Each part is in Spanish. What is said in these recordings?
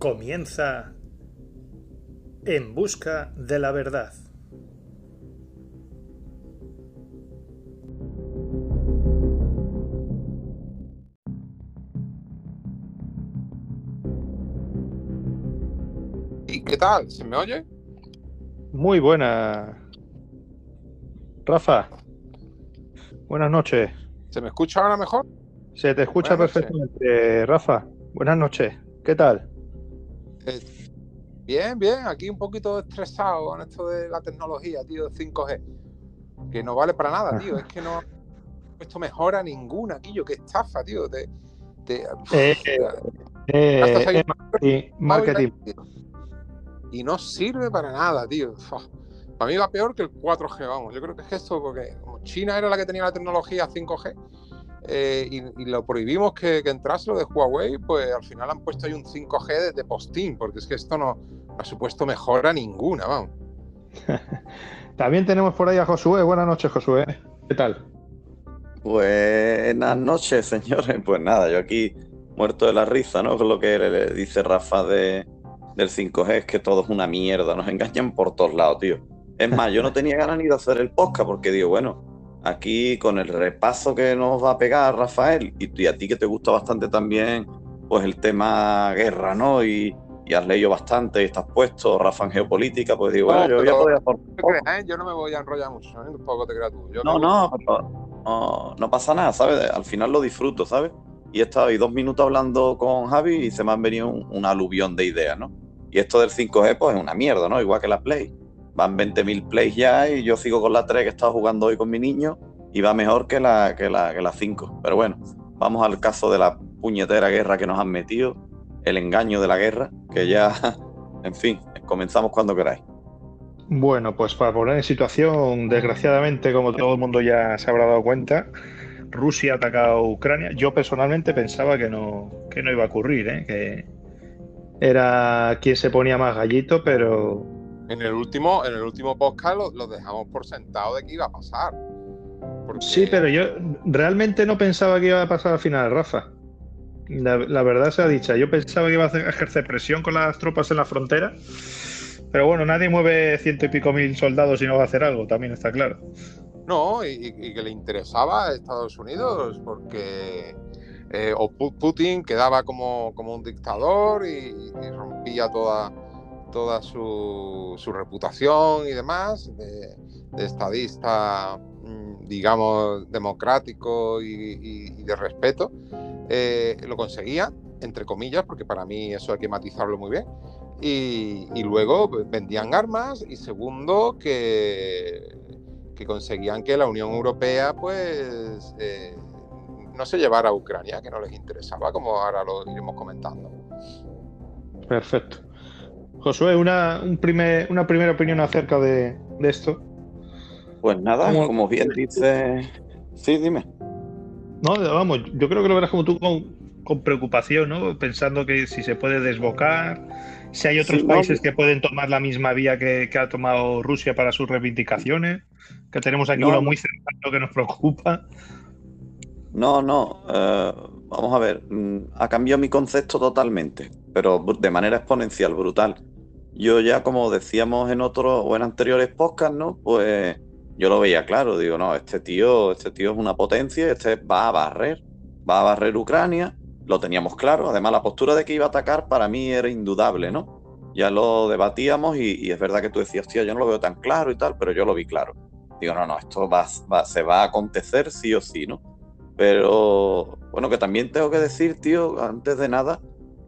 Comienza En Busca de la Verdad. ¿Y qué tal? ¿Se me oye? Muy buena. Rafa, buenas noches. ¿Se me escucha ahora mejor? Se te escucha Buenas noches. perfectamente, Rafa. Buenas noches. ¿Qué tal? Eh, bien, bien. Aquí un poquito estresado con esto de la tecnología, tío, de 5G. Que no vale para nada, tío. Es que no... Esto mejora ninguna, tío. Qué estafa, tío. Te, te- Eh, Eh, eh, marketing, marketing. Y no sirve para nada, tío. Para mí va peor que el 4G, vamos. Yo creo que es esto, porque como China era la que tenía la tecnología 5G eh, y, y lo prohibimos que, que entrase lo de Huawei, pues al final han puesto ahí un 5G de, de postín, porque es que esto no, no ha supuesto mejora ninguna, vamos. También tenemos por ahí a Josué. Buenas noches, Josué. ¿Qué tal? Buenas noches, señores. Pues nada, yo aquí muerto de la risa, ¿no? Con lo que le, le dice Rafa de, del 5G, es que todo es una mierda, nos engañan por todos lados, tío. Es más, yo no tenía ganas ni de hacer el podcast porque digo, bueno, aquí con el repaso que nos va a pegar Rafael y, y a ti que te gusta bastante también, pues el tema guerra, ¿no? Y, y has leído bastante y estás puesto, Rafa en geopolítica, pues digo, No, bueno, yo voy a creas, ¿eh? Yo no me voy a enrollar mucho, ¿eh? Tampoco te creas tú. Yo no, no, pero no, no pasa nada, ¿sabes? Al final lo disfruto, ¿sabes? Y he estado ahí dos minutos hablando con Javi y se me han venido un, un aluvión de ideas, ¿no? Y esto del 5G, pues es una mierda, ¿no? Igual que la Play. Van 20.000 plays ya y yo sigo con la 3 que he estado jugando hoy con mi niño y va mejor que la, que la, que la 5. Pero bueno, vamos al caso de la puñetera guerra que nos han metido, el engaño de la guerra, que ya, en fin, comenzamos cuando queráis. Bueno, pues para poner en situación, desgraciadamente, como todo el mundo ya se habrá dado cuenta, Rusia ha atacado Ucrania. Yo personalmente pensaba que no, que no iba a ocurrir, ¿eh? que era quien se ponía más gallito, pero En el último, en el último podcast lo, lo dejamos por sentado de que iba a pasar. Porque- sí, pero yo realmente no pensaba que iba a pasar al final, Rafa. La, la verdad sea dicha, yo pensaba que iba a ejercer presión con las tropas en la frontera, pero bueno, nadie mueve ciento y pico mil soldados y no va a hacer algo, también está claro. No, y, que le interesaba a Estados Unidos, porque eh, o Putin quedaba como, como un dictador y, y rompía toda, toda su, su reputación y demás de, estadista, mm, digamos, democrático y, de respeto. Eh, lo conseguía, entre comillas, porque para mí eso hay que matizarlo muy bien. Y, luego vendían armas y segundo que, que conseguían que la Unión Europea pues eh, no se llevara a Ucrania, que no les interesaba, como ahora lo iremos comentando. Perfecto. Josué, una, un primer, una primera opinión acerca de, de esto. Pues nada, ¿Cómo- como bien dice... Sí, dime. No, vamos, yo creo que lo verás como tú con, con preocupación, ¿no? Pensando que si se puede desbocar, si hay otros Sí, no, países que pueden tomar la misma vía que, que ha tomado Rusia para sus reivindicaciones, que tenemos aquí No, uno no. muy cercano que nos preocupa. No, no. eh, vamos a ver. mm, Ha cambiado mi concepto totalmente, pero de manera exponencial, brutal. Yo ya, como decíamos en otros o en anteriores podcasts, ¿no? Pues yo lo veía claro. Digo, no, este tío, este tío es una potencia, este va a barrer, va a barrer Ucrania. Lo teníamos claro. Además, la postura de que iba a atacar para mí era indudable, ¿no? Ya lo debatíamos y, es verdad que tú decías, tío, yo no lo veo tan claro y tal, pero yo lo vi claro. Digo, no, no, esto va, va- se va a acontecer sí o sí, ¿no? Pero bueno, que también tengo que decir, tío, antes de nada,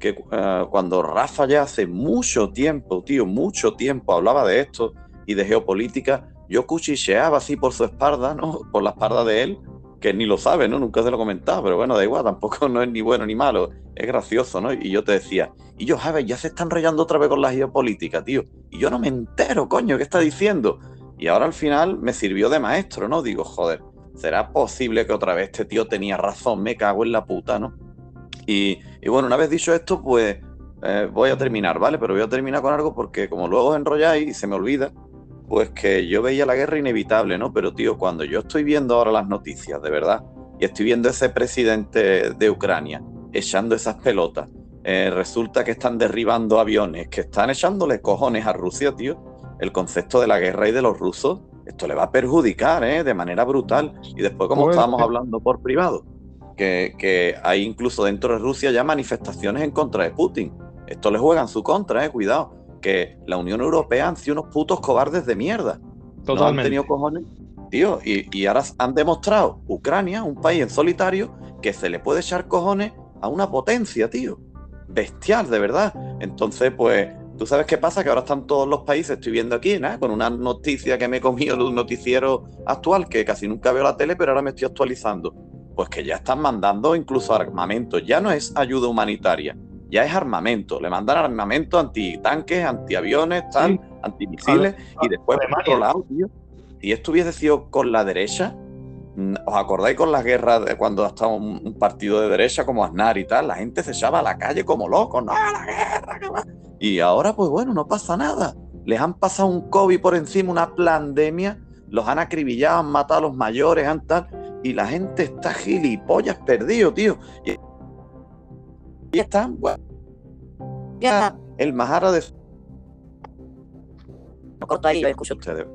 que eh, cuando Rafa ya hace mucho tiempo, tío, mucho tiempo hablaba de esto y de geopolítica, yo cuchicheaba así por su espalda, ¿no? Por la espalda de él, que ni lo sabe, ¿no? Nunca se lo comentaba, pero bueno, da igual, tampoco no es ni bueno ni malo, es gracioso, ¿no? Y yo te decía, y yo, Javi, ya se están rayando otra vez con la geopolítica, tío, y yo no me entero, coño, ¿qué está diciendo? Y ahora al final me sirvió de maestro, ¿no? Digo, joder, ¿será posible que otra vez este tío tenía razón? Me cago en la puta, ¿no? Y, y bueno, una vez dicho esto, pues eh, voy a terminar, ¿vale? Pero voy a terminar con algo porque como luego os enrolláis y se me olvida, pues que yo veía la guerra inevitable, ¿no? Pero tío, cuando yo estoy viendo ahora las noticias, de verdad, y estoy viendo ese presidente de Ucrania echando esas pelotas, eh, resulta que están derribando aviones, que están echándole cojones a Rusia, tío. El concepto de la guerra y de los rusos, esto le va a perjudicar ¿eh? de manera brutal. Y después, como Pues, estábamos hablando por privado, que, que hay incluso dentro de Rusia ya manifestaciones en contra de Putin. Esto le juega en su contra, eh, cuidado. Que la Unión Europea han sido unos putos cobardes de mierda. No han Totalmente. tenido cojones. Tío, y, y ahora han demostrado, Ucrania, un país en solitario, que se le puede echar cojones a una potencia, tío. Bestial, de verdad. Entonces, pues, tú sabes qué pasa, que ahora están todos los países, estoy viendo aquí, ¿no? con una noticia que me he comido de un noticiero actual, que casi nunca veo la tele, pero ahora me estoy actualizando. Pues que ya están mandando incluso armamento. Ya no es ayuda humanitaria, ya es armamento. Le mandan armamento antitanques, antiaviones, tal, Sí. antimisiles. y después, por otro lado, tío, si esto hubiese sido con la derecha, mm, ¿os acordáis con las guerras de cuando estaba un, un partido de derecha como Aznar y tal? La gente se echaba a la calle como loco, no, la guerra, que va. Y ahora, pues bueno, no pasa nada. Les han pasado un COVID por encima, una pandemia, los han acribillado, han matado a los mayores, han tal, y la gente está gilipollas perdido, tío. Y, y están, bueno, ya, el Mahara de... Lo corto ahí lo escucho. ustedes.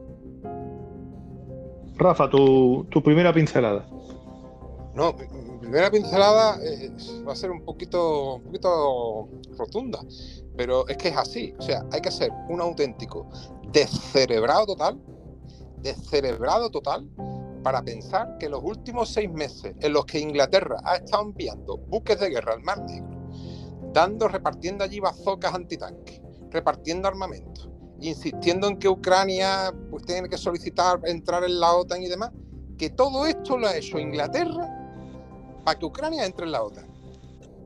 Rafa, tu, tu primera pincelada. No, mi primera pincelada va a ser un poquito, un poquito rotunda, pero es que es así. O sea, hay que ser un auténtico descerebrado total, descerebrado total, para pensar que los últimos seis meses en los que Inglaterra ha estado enviando buques de guerra al Mar Negro, dando, repartiendo allí bazocas antitanques, repartiendo armamento, insistiendo en que Ucrania pues, tiene que solicitar entrar en la OTAN y demás, que todo esto lo ha hecho Inglaterra para que Ucrania entre en la OTAN.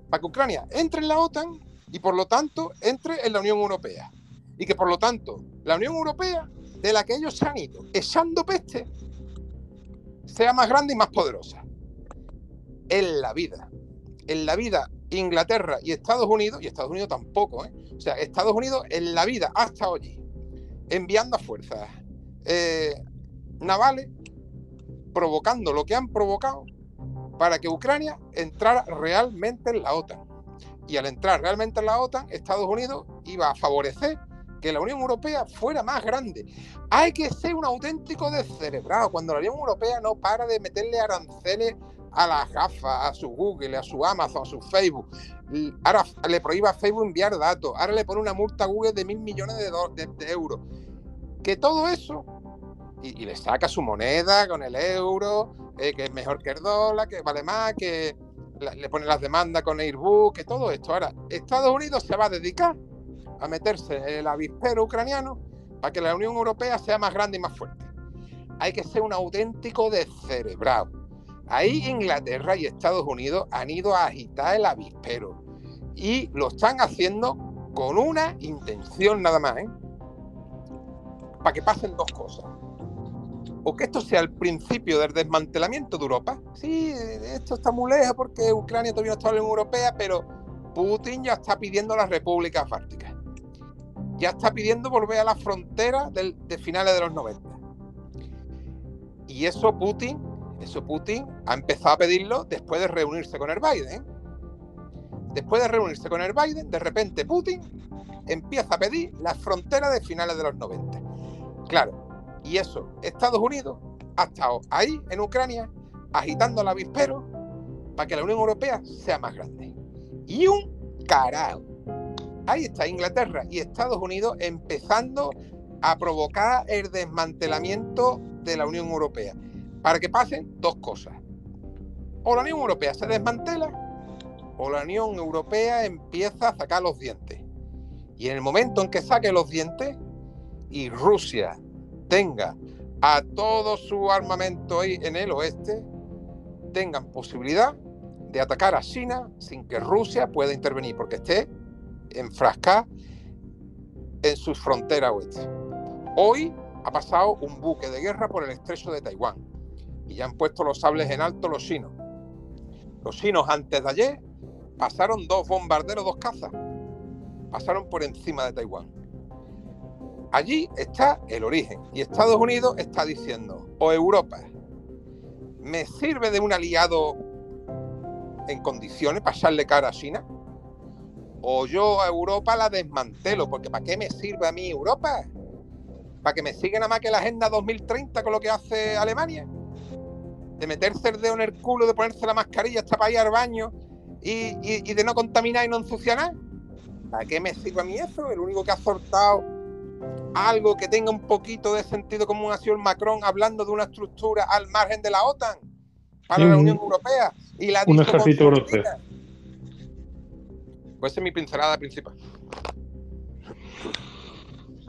Para que Ucrania entre en la OTAN y por lo tanto entre en la Unión Europea. Y que por lo tanto la Unión Europea, de la que ellos se han ido echando peste, sea más grande y más poderosa. En la vida. En la vida, Inglaterra y Estados Unidos, y Estados Unidos tampoco, ¿eh? O sea, Estados Unidos en la vida hasta hoy, enviando fuerzas eh, navales, provocando lo que han provocado para que Ucrania entrara realmente en la OTAN. Y al entrar realmente en la OTAN, Estados Unidos iba a favorecer que la Unión Europea fuera más grande. Hay que ser un auténtico descerebrado cuando la Unión Europea no para de meterle aranceles a las gafas, a su Google, a su Amazon, a su Facebook. Ahora le prohíba a Facebook enviar datos. Ahora le pone una multa a Google de mil millones de, euros. Que todo eso y, le saca su moneda con el euro, eh, que es mejor que el dólar, que vale más, que la- le pone las demandas con Airbus, que todo esto. Ahora, Estados Unidos se va a dedicar a meterse en el avispero ucraniano para que la Unión Europea sea más grande y más fuerte. Hay que ser un auténtico descerebrado. Ahí Inglaterra y Estados Unidos han ido a agitar el avispero y lo están haciendo con una intención nada más, ¿eh? Para que pasen dos cosas o que esto sea el principio del desmantelamiento de Europa. Sí, esto está muy lejos porque Ucrania todavía no está en la Unión Europea, pero Putin ya está pidiendo las repúblicas bálticas. Ya está pidiendo volver a la frontera de finales de los 90. Y eso Putin, eso Putin ha empezado a pedirlo después de reunirse con el Biden. Después de reunirse con el Biden, de repente Putin empieza a pedir las fronteras de finales de los 90. Claro, y eso, Estados Unidos ha estado ahí en Ucrania agitando el avispero para que la Unión Europea sea más grande. Y un carajo. Ahí está Inglaterra y Estados Unidos empezando a provocar el desmantelamiento de la Unión Europea. Para que pasen dos cosas. O la Unión Europea se desmantela o la Unión Europea empieza a sacar los dientes. Y en el momento en que saque los dientes y Rusia tenga a todo su armamento ahí en el oeste, tengan posibilidad de atacar a China sin que Rusia pueda intervenir, porque esté enfrascada en sus fronteras oeste. Hoy ha pasado un buque de guerra por el estrecho de Taiwán y ya han puesto los sables en alto los chinos. Los chinos antes de ayer pasaron dos bombarderos, dos cazas, pasaron por encima de Taiwán. Allí está el origen. Y Estados Unidos está diciendo, o Europa, ¿me sirve de un aliado en condiciones para echarle cara a China? O yo a Europa la desmantelo, porque ¿para qué me sirve a mí Europa? ¿Para que me siga nada más que la Agenda 2030 con lo que hace Alemania? De meterse el dedo en el culo, de ponerse la mascarilla hasta para ir al baño y, y de no contaminar y no ensuciar nada. ¿Para qué me sirve a mí eso? El único que ha soltado algo que tenga un poquito de sentido común ha sido el Macron hablando de una estructura al margen de la OTAN para la Unión Europea y la un ejército europeo. Pues esa es mi pincelada principal.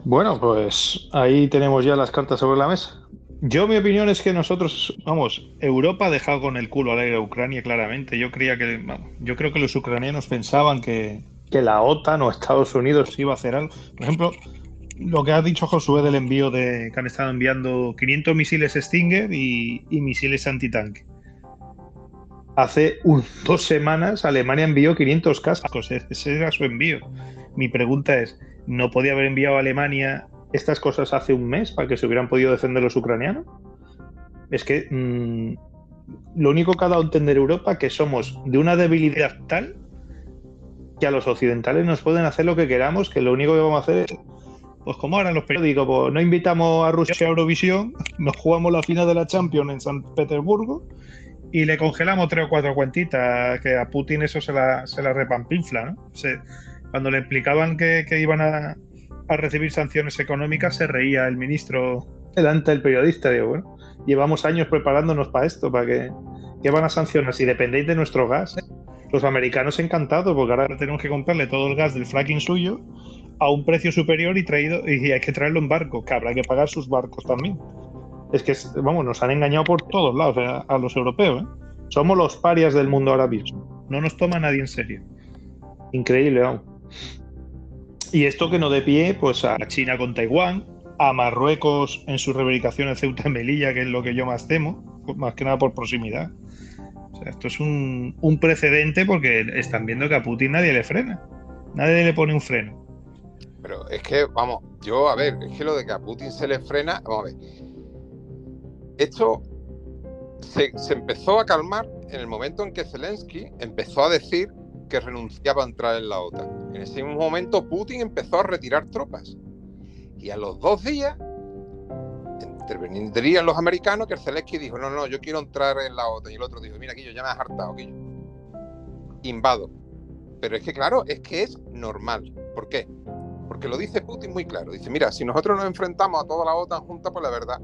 Bueno, pues ahí tenemos ya las cartas sobre la mesa. Yo mi opinión es que nosotros, vamos, Europa ha dejado con el culo a la Ucrania claramente. Yo creía que, yo creo que los ucranianos pensaban que, que la OTAN o Estados Unidos iba a hacer algo. Por ejemplo, lo que ha dicho Josué del envío de que han estado enviando 500 misiles Stinger y, misiles antitanque. Hace dos semanas Alemania envió 500 cascos, e-, ese era su envío. Mi pregunta es, ¿no podía haber enviado a Alemania estas cosas hace un mes para que se hubieran podido defender los ucranianos? Es que mm, lo único que ha dado a entender Europa que somos de una debilidad tal que a los occidentales nos pueden hacer lo que queramos, que lo único que vamos a hacer es pues como ahora los periódicos, pues no invitamos a Rusia a Eurovisión, nos jugamos la final de la Champions en San Petersburgo y le congelamos tres o cuatro cuentitas, que a Putin eso se la, se la repampinfla, ¿no? cuando le explicaban que, iban a, recibir sanciones económicas, se reía el ministro delante del periodista. Digo, bueno, llevamos años preparándonos para esto, para que, ¿qué van a sancionar? Si dependéis de nuestro gas. Los americanos encantados, porque ahora tenemos que comprarle todo el gas del fracking suyo a un precio superior y traído y hay que traerlo en barco, que habrá que pagar sus barcos también. Es que, vamos, nos han engañado por todos lados, a, los europeos. ¿eh? Somos los parias del mundo ahora mismo. No nos toma nadie en serio. Increíble, vamos. Y esto que no de pie, pues a China con Taiwán, a Marruecos en su reivindicación en Ceuta y Melilla, que es lo que yo más temo, más que nada por proximidad. O sea, esto es un, un precedente porque están viendo que a Putin nadie le frena. Nadie le pone un freno. Pero es que, vamos, yo, a ver, es que lo de que a Putin se le frena, vamos a ver. Esto se, empezó a calmar en el momento en que Zelensky empezó a decir que renunciaba a entrar en la OTAN. En ese mismo momento Putin empezó a retirar tropas. Y a los dos días intervendrían los americanos que Zelensky dijo, no, no, yo quiero entrar en la OTAN. Y el otro dijo, mira, yo ya me has hartado, yo Invado. Pero es que, claro, es que es normal. ¿Por qué? Porque lo dice Putin muy claro. Dice, mira, si nosotros nos enfrentamos a toda la OTAN junta, pues la verdad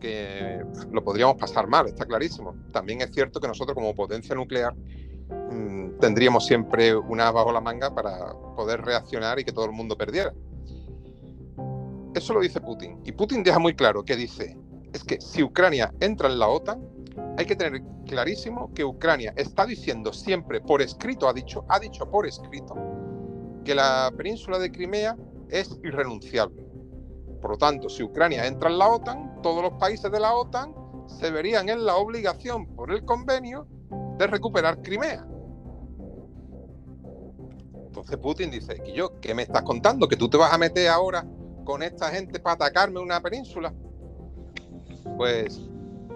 que lo podríamos pasar mal, está clarísimo. También es cierto que nosotros como potencia nuclear mm, tendríamos siempre una bajo la manga para poder reaccionar y que todo el mundo perdiera. Eso lo dice Putin. Y Putin deja muy claro que dice, es que si Ucrania entra en la OTAN, hay que tener clarísimo que Ucrania está diciendo siempre por escrito, ha dicho, ha dicho por escrito, que la península de Crimea es irrenunciable. Por lo tanto, si Ucrania entra en la OTAN, todos los países de la OTAN se verían en la obligación por el convenio de recuperar Crimea. Entonces Putin dice, ¿y yo qué me estás contando? ¿Que tú te vas a meter ahora con esta gente para atacarme una península? Pues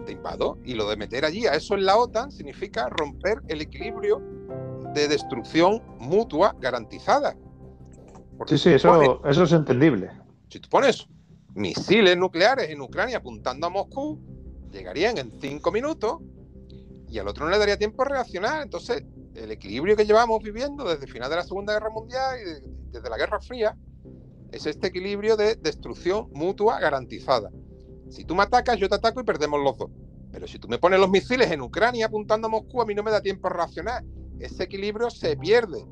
te invado. Y lo de meter allí a eso en la OTAN significa romper el equilibrio de destrucción mutua garantizada. sí, sí, eso, eso es entendible. Si tú pones misiles nucleares en Ucrania apuntando a Moscú, llegarían en cinco minutos y al otro no le daría tiempo a reaccionar. Entonces, el equilibrio que llevamos viviendo desde el final de la Segunda Guerra Mundial y desde la Guerra Fría es este equilibrio de destrucción mutua garantizada. Si tú me atacas, yo te ataco y perdemos los dos. Pero si tú me pones los misiles en Ucrania apuntando a Moscú, a mí no me da tiempo a reaccionar ese equilibrio se pierde.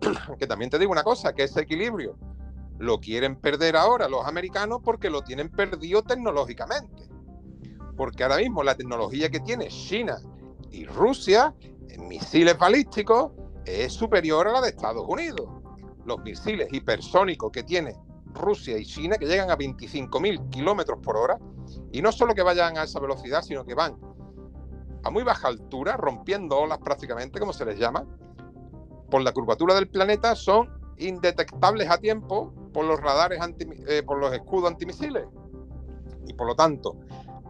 que también te digo una cosa, que ese equilibrio lo quieren perder ahora los americanos porque lo tienen perdido tecnológicamente. Porque ahora mismo la tecnología que tiene China y Rusia en misiles balísticos es superior a la de Estados Unidos. Los misiles hipersónicos que tiene Rusia y China, que llegan a 25.000 kilómetros por hora, y no solo que vayan a esa velocidad, sino que van a muy baja altura, rompiendo olas prácticamente, como se les llama, por la curvatura del planeta, son indetectables a tiempo por los radares, eh, por los escudos antimisiles. Y por lo tanto,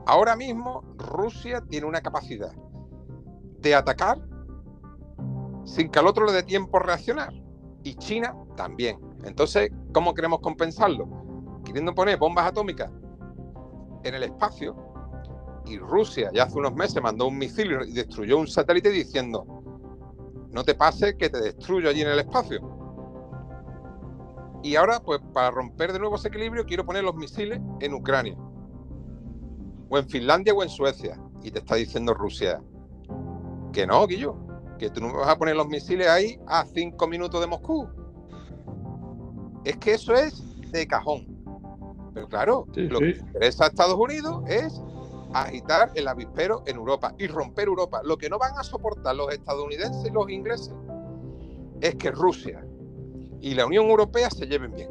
ahora mismo Rusia tiene una capacidad de atacar sin que al otro le dé tiempo a reaccionar. Y China también. Entonces, ¿cómo queremos compensarlo? Queriendo poner bombas atómicas en el espacio. Y Rusia ya hace unos meses mandó un misil y destruyó un satélite diciendo, no te pase que te destruyo allí en el espacio. Y ahora, pues para romper de nuevo ese equilibrio, quiero poner los misiles en Ucrania. O en Finlandia o en Suecia. Y te está diciendo Rusia que no, Guillo, que tú no me vas a poner los misiles ahí a cinco minutos de Moscú. Es que eso es de cajón. Pero claro, lo que interesa a Estados Unidos es agitar el avispero en Europa y romper Europa. Lo que no van a soportar los estadounidenses y los ingleses es que Rusia y la Unión Europea se lleven bien.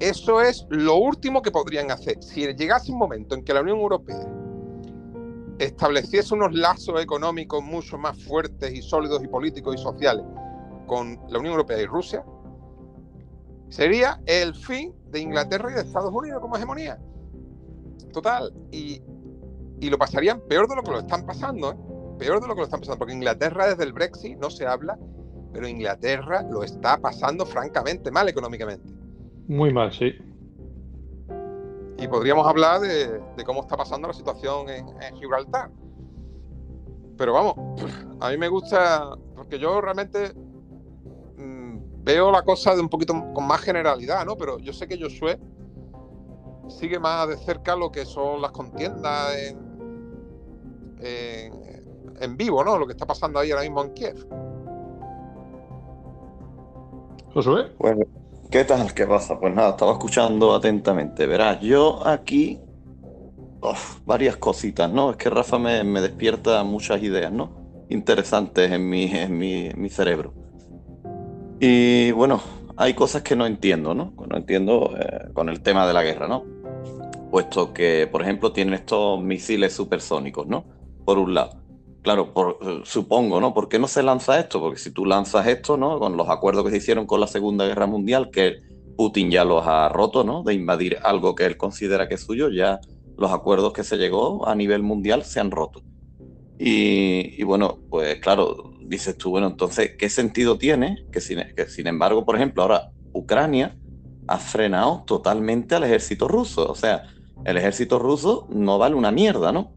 Eso es lo último que podrían hacer. Si llegase un momento en que la Unión Europea estableciese unos lazos económicos mucho más fuertes y sólidos y políticos y sociales con la Unión Europea y Rusia, sería el fin de Inglaterra y de Estados Unidos como hegemonía. Total. Y, lo pasarían peor de lo que lo están pasando, ¿eh? Peor de lo que lo están pasando, porque Inglaterra desde el Brexit no se habla, pero Inglaterra lo está pasando francamente mal económicamente. Muy mal, sí. Y podríamos hablar de, cómo está pasando la situación en, Gibraltar. Pero vamos, a mí me gusta, porque yo realmente mm, veo la cosa de un poquito con más generalidad, ¿no? Pero yo sé que Josué sigue más de cerca lo que son las contiendas en, en, vivo, ¿no? Lo que está pasando ahí ahora mismo en Kiev. Josué. Bueno, ¿qué tal? ¿Qué pasa? Pues nada, estaba escuchando atentamente. Verás, yo aquí. varias cositas, ¿no? Es que Rafa me, despierta muchas ideas, ¿no? Interesantes en mi, cerebro. Y bueno, hay cosas que no entiendo, ¿no? No entiendo eh, con el tema de la guerra, ¿no? Puesto que, por ejemplo, tienen estos misiles supersónicos, ¿no? Por un lado. Claro, eh, supongo, ¿no? ¿Por qué no se lanza esto? Porque si tú lanzas esto, ¿no? Con los acuerdos que se hicieron con la Segunda Guerra Mundial, que Putin ya los ha roto, ¿no? De invadir algo que él considera que es suyo, ya los acuerdos que se llegó a nivel mundial se han roto. Y, bueno, pues claro, dices tú, bueno, entonces, ¿qué sentido tiene que sin embargo, por ejemplo, ahora Ucrania ha frenado totalmente al ejército ruso? O sea, el ejército ruso no vale una mierda, ¿no?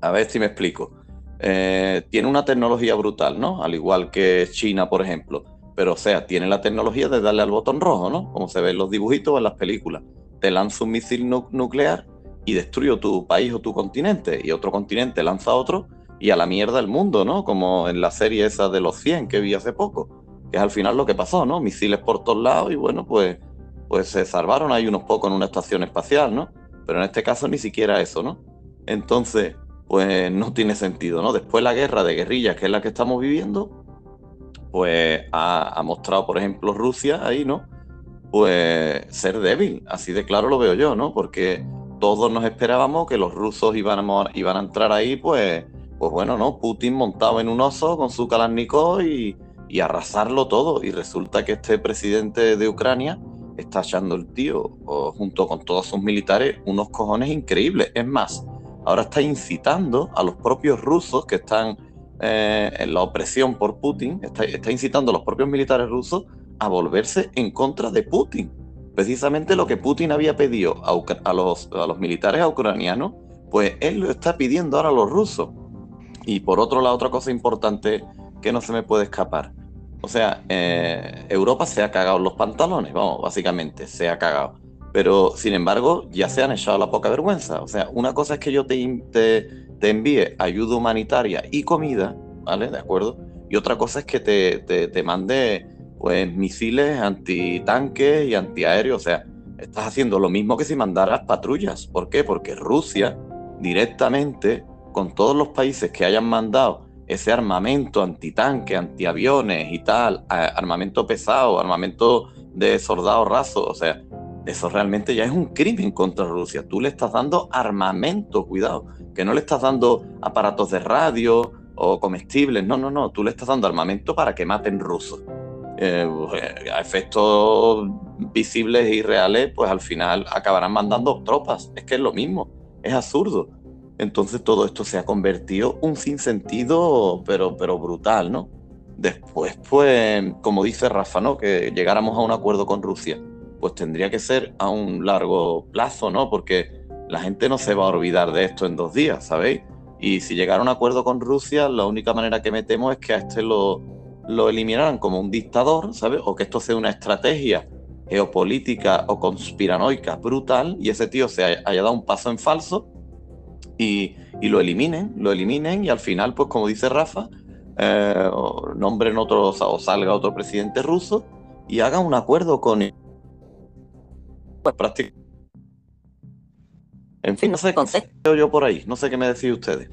A ver si me explico. Eh, tiene una tecnología brutal, ¿no? Al igual que China, por ejemplo. Pero, o sea, tiene la tecnología de darle al botón rojo, ¿no? Como se ve en los dibujitos o en las películas. Te lanza un misil nuclear y destruye tu país o tu continente. Y otro continente lanza otro y a la mierda el mundo, ¿no? Como en la serie esa de los 100 que vi hace poco, que es al final lo que pasó, ¿no? Misiles por todos lados y bueno, pues, pues se salvaron ahí unos pocos en una estación espacial, ¿no? Pero en este caso ni siquiera eso, ¿no? Entonces, pues no tiene sentido, ¿no? Después la guerra de guerrillas, que es la que estamos viviendo, pues ha, ha mostrado, por ejemplo, Rusia ahí, ¿no? Pues ser débil, así de claro lo veo yo, ¿no? Porque todos nos esperábamos que los rusos iban a, iban a entrar ahí, pues pues bueno, ¿no? Putin montado en un oso con su Kalashnikov y, y arrasarlo todo. Y resulta que este presidente de Ucrania está echando el tío, junto con todos sus militares, unos cojones increíbles. Es más, ahora está incitando a los propios rusos que están eh, en la opresión por Putin, está, incitando a los propios militares rusos a volverse en contra de Putin. Precisamente lo que Putin había pedido a, los, militares ucranianos, pues él lo está pidiendo ahora a los rusos. Y por otro lado, otra cosa importante que no se me puede escapar. O sea, eh, Europa se ha cagado los pantalones, vamos, básicamente, se ha cagado. Pero, sin embargo, ya se han echado la poca vergüenza. O sea, una cosa es que yo te, te, envíe ayuda humanitaria y comida, ¿vale? ¿De acuerdo? Y otra cosa es que te, te, mande, pues, misiles antitanques y antiaéreos. O sea, estás haciendo lo mismo que si mandaras patrullas. ¿Por qué? Porque Rusia directamente con todos los países que hayan mandado ese armamento antitanque, antiaviones y tal, armamento pesado, armamento de soldados rasos, o sea, eso realmente ya es un crimen contra Rusia. Tú le estás dando armamento, cuidado, que no le estás dando aparatos de radio o comestibles, no, no, no, tú le estás dando armamento para que maten rusos. Eh, a efectos visibles y reales, pues al final acabarán mandando tropas. Es que es lo mismo, es absurdo. Entonces todo esto se ha convertido un sinsentido, pero, pero brutal, ¿no? Después, pues, como dice Rafa, ¿no? Que llegáramos a un acuerdo con Rusia, pues tendría que ser a un largo plazo, ¿no? Porque la gente no se va a olvidar de esto en dos días, ¿sabéis? Y si llegara a un acuerdo con Rusia, la única manera que me temo es que a este lo, lo eliminaran como un dictador, ¿sabes? O que esto sea una estrategia geopolítica o conspiranoica brutal y ese tío se haya, dado un paso en falso y, lo eliminen, lo eliminen y al final, pues como dice Rafa, eh, nombren otro o salga otro presidente ruso y hagan un acuerdo con pues prácticamente en fin, no sé, concepto yo por ahí, no sé qué me decís ustedes.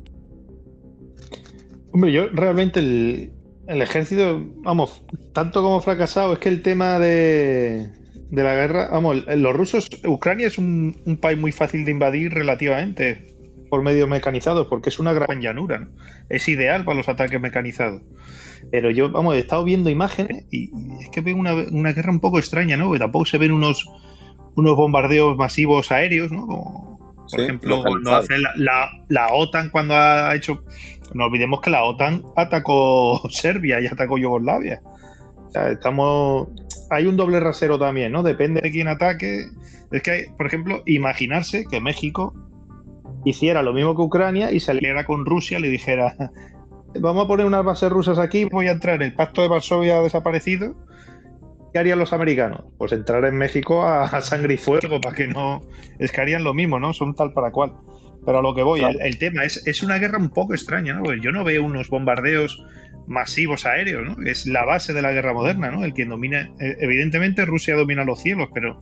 Hombre, yo realmente el, ejército, vamos, tanto como fracasado, es que el tema de, la guerra, vamos, los rusos, Ucrania es un, país muy fácil de invadir relativamente por medios mecanizados, porque es una gran llanura, es ideal para los ataques mecanizados. Pero yo, vamos, he estado viendo imágenes y, es que veo una, una, guerra un poco extraña, ¿no? Que tampoco se ven unos, unos bombardeos masivos aéreos, ¿no? Por ejemplo, cuando hace la, OTAN, cuando ha hecho. No olvidemos que la OTAN atacó Serbia y atacó Yugoslavia. O sea, estamos. Hay un doble rasero también, ¿no? Depende de quién ataque. Es que, por ejemplo, imaginarse que México hiciera lo mismo que Ucrania y saliera con Rusia y le dijera: Vamos a poner unas bases rusas aquí, voy a entrar. El pacto de Varsovia ha desaparecido ¿qué harían los americanos? Pues entrar en México a, sangre y fuego para que no. Es que harían lo mismo, ¿no? Son tal para cual. Pero a lo que voy, el, tema es, es una guerra un poco extraña, ¿no? yo no veo unos bombardeos masivos aéreos, ¿no? Es la base de la guerra moderna, ¿no? El que domina. Eh, evidentemente, Rusia domina los cielos, pero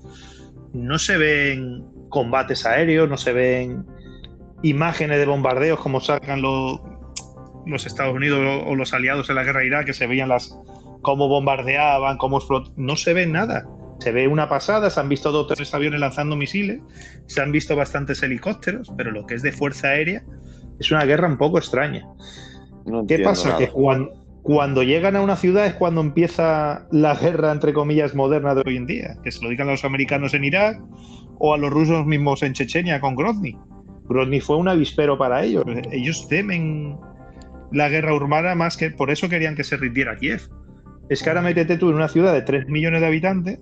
no se ven combates aéreos, no se ven imágenes de bombardeos como sacan los, los Estados Unidos o los aliados en la guerra de Irak, que se veían las, cómo bombardeaban, cómo No se ve nada. Se ve una pasada, se han visto dos o tres aviones lanzando misiles, se han visto bastantes helicópteros, pero lo que es de fuerza aérea es una guerra un poco extraña. ¿Qué pasa? Que cuando, llegan a una ciudad es cuando empieza la guerra, entre comillas, moderna de hoy en día. Que se lo digan a los americanos en Irak o a los rusos mismos en Chechenia con Grozny. Grozny fue un avispero para ellos. Ellos temen la guerra urbana más que por eso querían que se rindiera Kiev es que ahora métete tú en una ciudad de 3 millones de habitantes,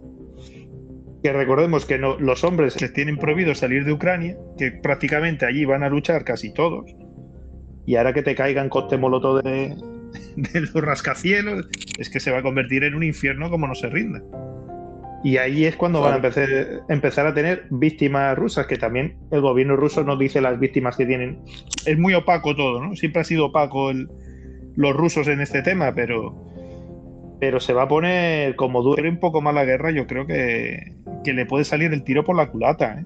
que recordemos que los hombres les tienen prohibido salir de Ucrania, que prácticamente allí van a luchar casi todos, y ahora que te caigan coste molotov de, de los rascacielos, es que se va a convertir en un infierno como no se rinda. Y ahí es cuando van a empezar, empezar, a tener víctimas rusas, que también el gobierno ruso nos dice las víctimas que tienen. Es muy opaco todo, ¿no? Siempre ha sido opaco los rusos en este tema, pero pero se va a poner, como dure un poco más la guerra, yo creo que, le puede salir el tiro por la culata. ¿eh?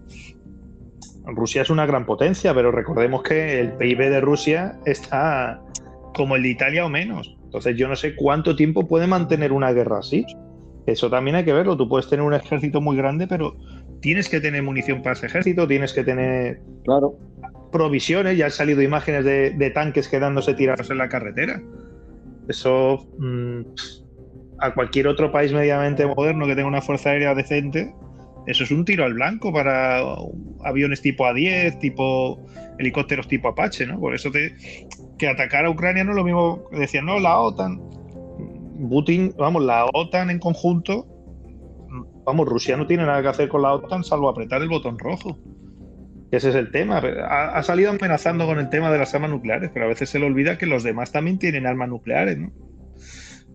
Rusia es una gran potencia, pero recordemos que el PIB de Rusia está como el de Italia o menos. Entonces yo no sé cuánto tiempo puede mantener una guerra así. Eso también hay que verlo. Tú puedes tener un ejército muy grande, pero tienes que tener munición para ese ejército, tienes que tener claro. provisiones. Ya han salido imágenes de, tanques quedándose tirados en la carretera. Eso... Mm, a cualquier otro país medianamente moderno que tenga una fuerza aérea decente, eso es un tiro al blanco para aviones tipo A-10, tipo helicópteros tipo Apache, ¿no? Por eso te, que atacar a Ucrania no es lo mismo que decían, no, la OTAN. Putin, vamos, la OTAN en conjunto, vamos, Rusia no tiene nada que hacer con la OTAN salvo apretar el botón rojo. Ese es el tema. Ha, ha, salido amenazando con el tema de las armas nucleares, pero a veces se le olvida que los demás también tienen armas nucleares, ¿no?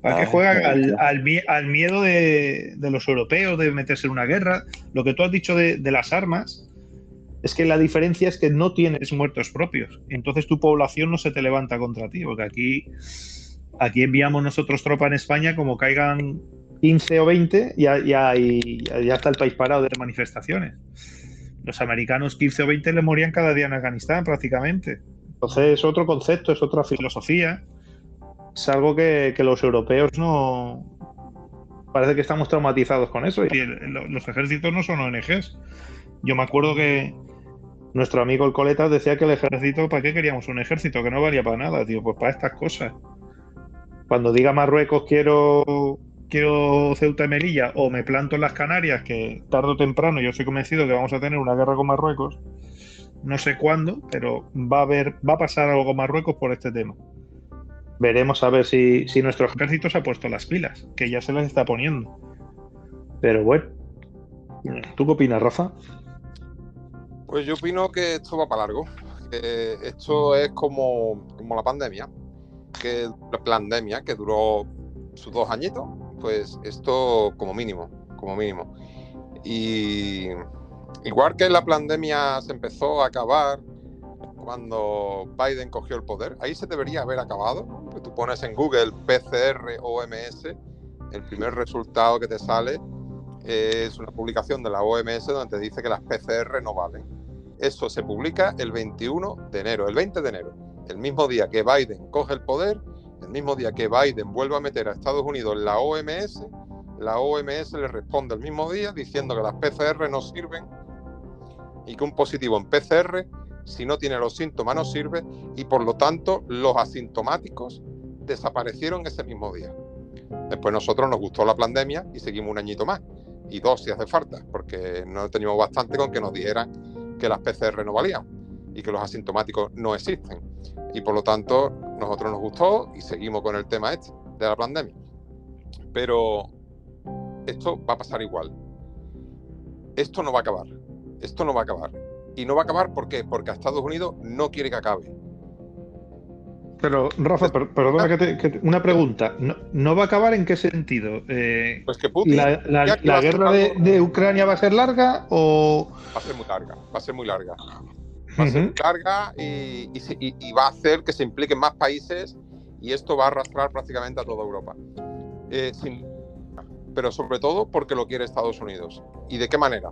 ¿Para qué juegan al, miedo de, los europeos de meterse en una guerra? Lo que tú has dicho de, las armas es que la diferencia es que no tienes muertos propios. Entonces tu población no se te levanta contra ti, porque aquí, aquí enviamos nosotros tropa en España, como caigan 15 o 20, ya, ya, ya está el país parado de manifestaciones. Los americanos 15 o 20 le morían cada día en Afganistán prácticamente. Entonces es otro concepto, es otra filosofía es algo que, los europeos no. Parece que estamos traumatizados con eso. Y los ejércitos no son ONGs. Yo me acuerdo que nuestro amigo el Coletas decía que el ejército, ¿para qué queríamos un ejército? Que no valía para nada, tío. Pues para estas cosas. Cuando diga Marruecos quiero quiero Ceuta y Melilla o me planto en las Canarias, que tarde o temprano yo estoy convencido que vamos a tener una guerra con Marruecos, No sé cuándo, pero va a haber, va a pasar algo con Marruecos por este tema. Veremos a ver si, si nuestro ejército se ha puesto las pilas, que ya se las está poniendo. Pero bueno, ¿tú qué opinas, Rafa? Pues yo opino que esto va para largo. esto es como, como la pandemia, que la pandemia que duró sus dos añitos, pues esto como mínimo, como mínimo. Y igual que la pandemia se empezó a acabar cuando Biden cogió el poder, ahí se debería haber acabado. Tú pones en Google PCR OMS, el primer resultado que te sale es una publicación de la OMS donde te dice que las PCR no valen. Eso se publica el 21 de enero, el 20 de enero, el mismo día que Biden coge el poder, el mismo día que Biden vuelve a meter a Estados Unidos en la OMS, la OMS le responde el mismo día diciendo que las PCR no sirven y que un positivo en PCR, si no tiene los síntomas, no sirve y por lo tanto los asintomáticos desaparecieron ese mismo día. Después nosotros nos gustó la pandemia y seguimos un añito más y dos si hace falta, porque no teníamos bastante con que nos dijeran que las PCR no valían y que los asintomáticos no existen. Y por lo tanto, nosotros nos gustó y seguimos con el tema este de la pandemia. Pero esto va a pasar igual. Esto no va a acabar. Esto no va a acabar. Y no va a acabar ¿por qué? porque Estados Unidos no quiere que acabe. Pero, Rafa, perdona que te, una pregunta. ¿No, va a acabar en qué sentido? Eh, pues que Putin. ¿La, guerra de, Ucrania va a ser larga o.? Va a ser muy larga. Va a ser muy larga. Va a ser muy larga y, va a hacer que se impliquen más países y esto va a arrastrar prácticamente a toda Europa. Eh, pero sobre todo porque lo quiere Estados Unidos. ¿Y de qué manera?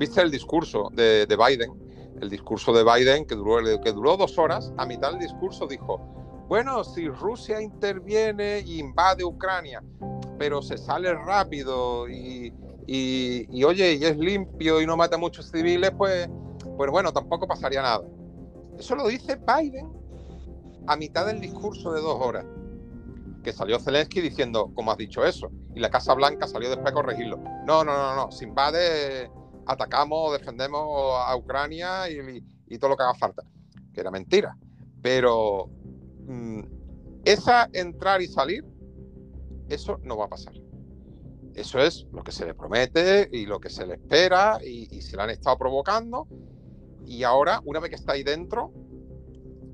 ¿Viste el discurso de Biden? el discurso de Biden, que duró, dos horas, a mitad del discurso dijo, bueno, si Rusia interviene e invade Ucrania, pero se sale rápido y, y, oye, y es limpio y no mata a muchos civiles, pues, pues bueno, tampoco pasaría nada. Eso lo dice Biden a mitad del discurso de dos horas. Que salió Zelensky diciendo, como has dicho eso, y la Casa Blanca salió después a corregirlo. No, no, no, no, se invade atacamos, defendemos a Ucrania y, todo lo que haga falta. Que era mentira. Pero mm, esa entrar y salir, eso no va a pasar. Eso es lo que se le promete y lo que se le espera y, se le han estado provocando. Y ahora, una vez que está ahí dentro,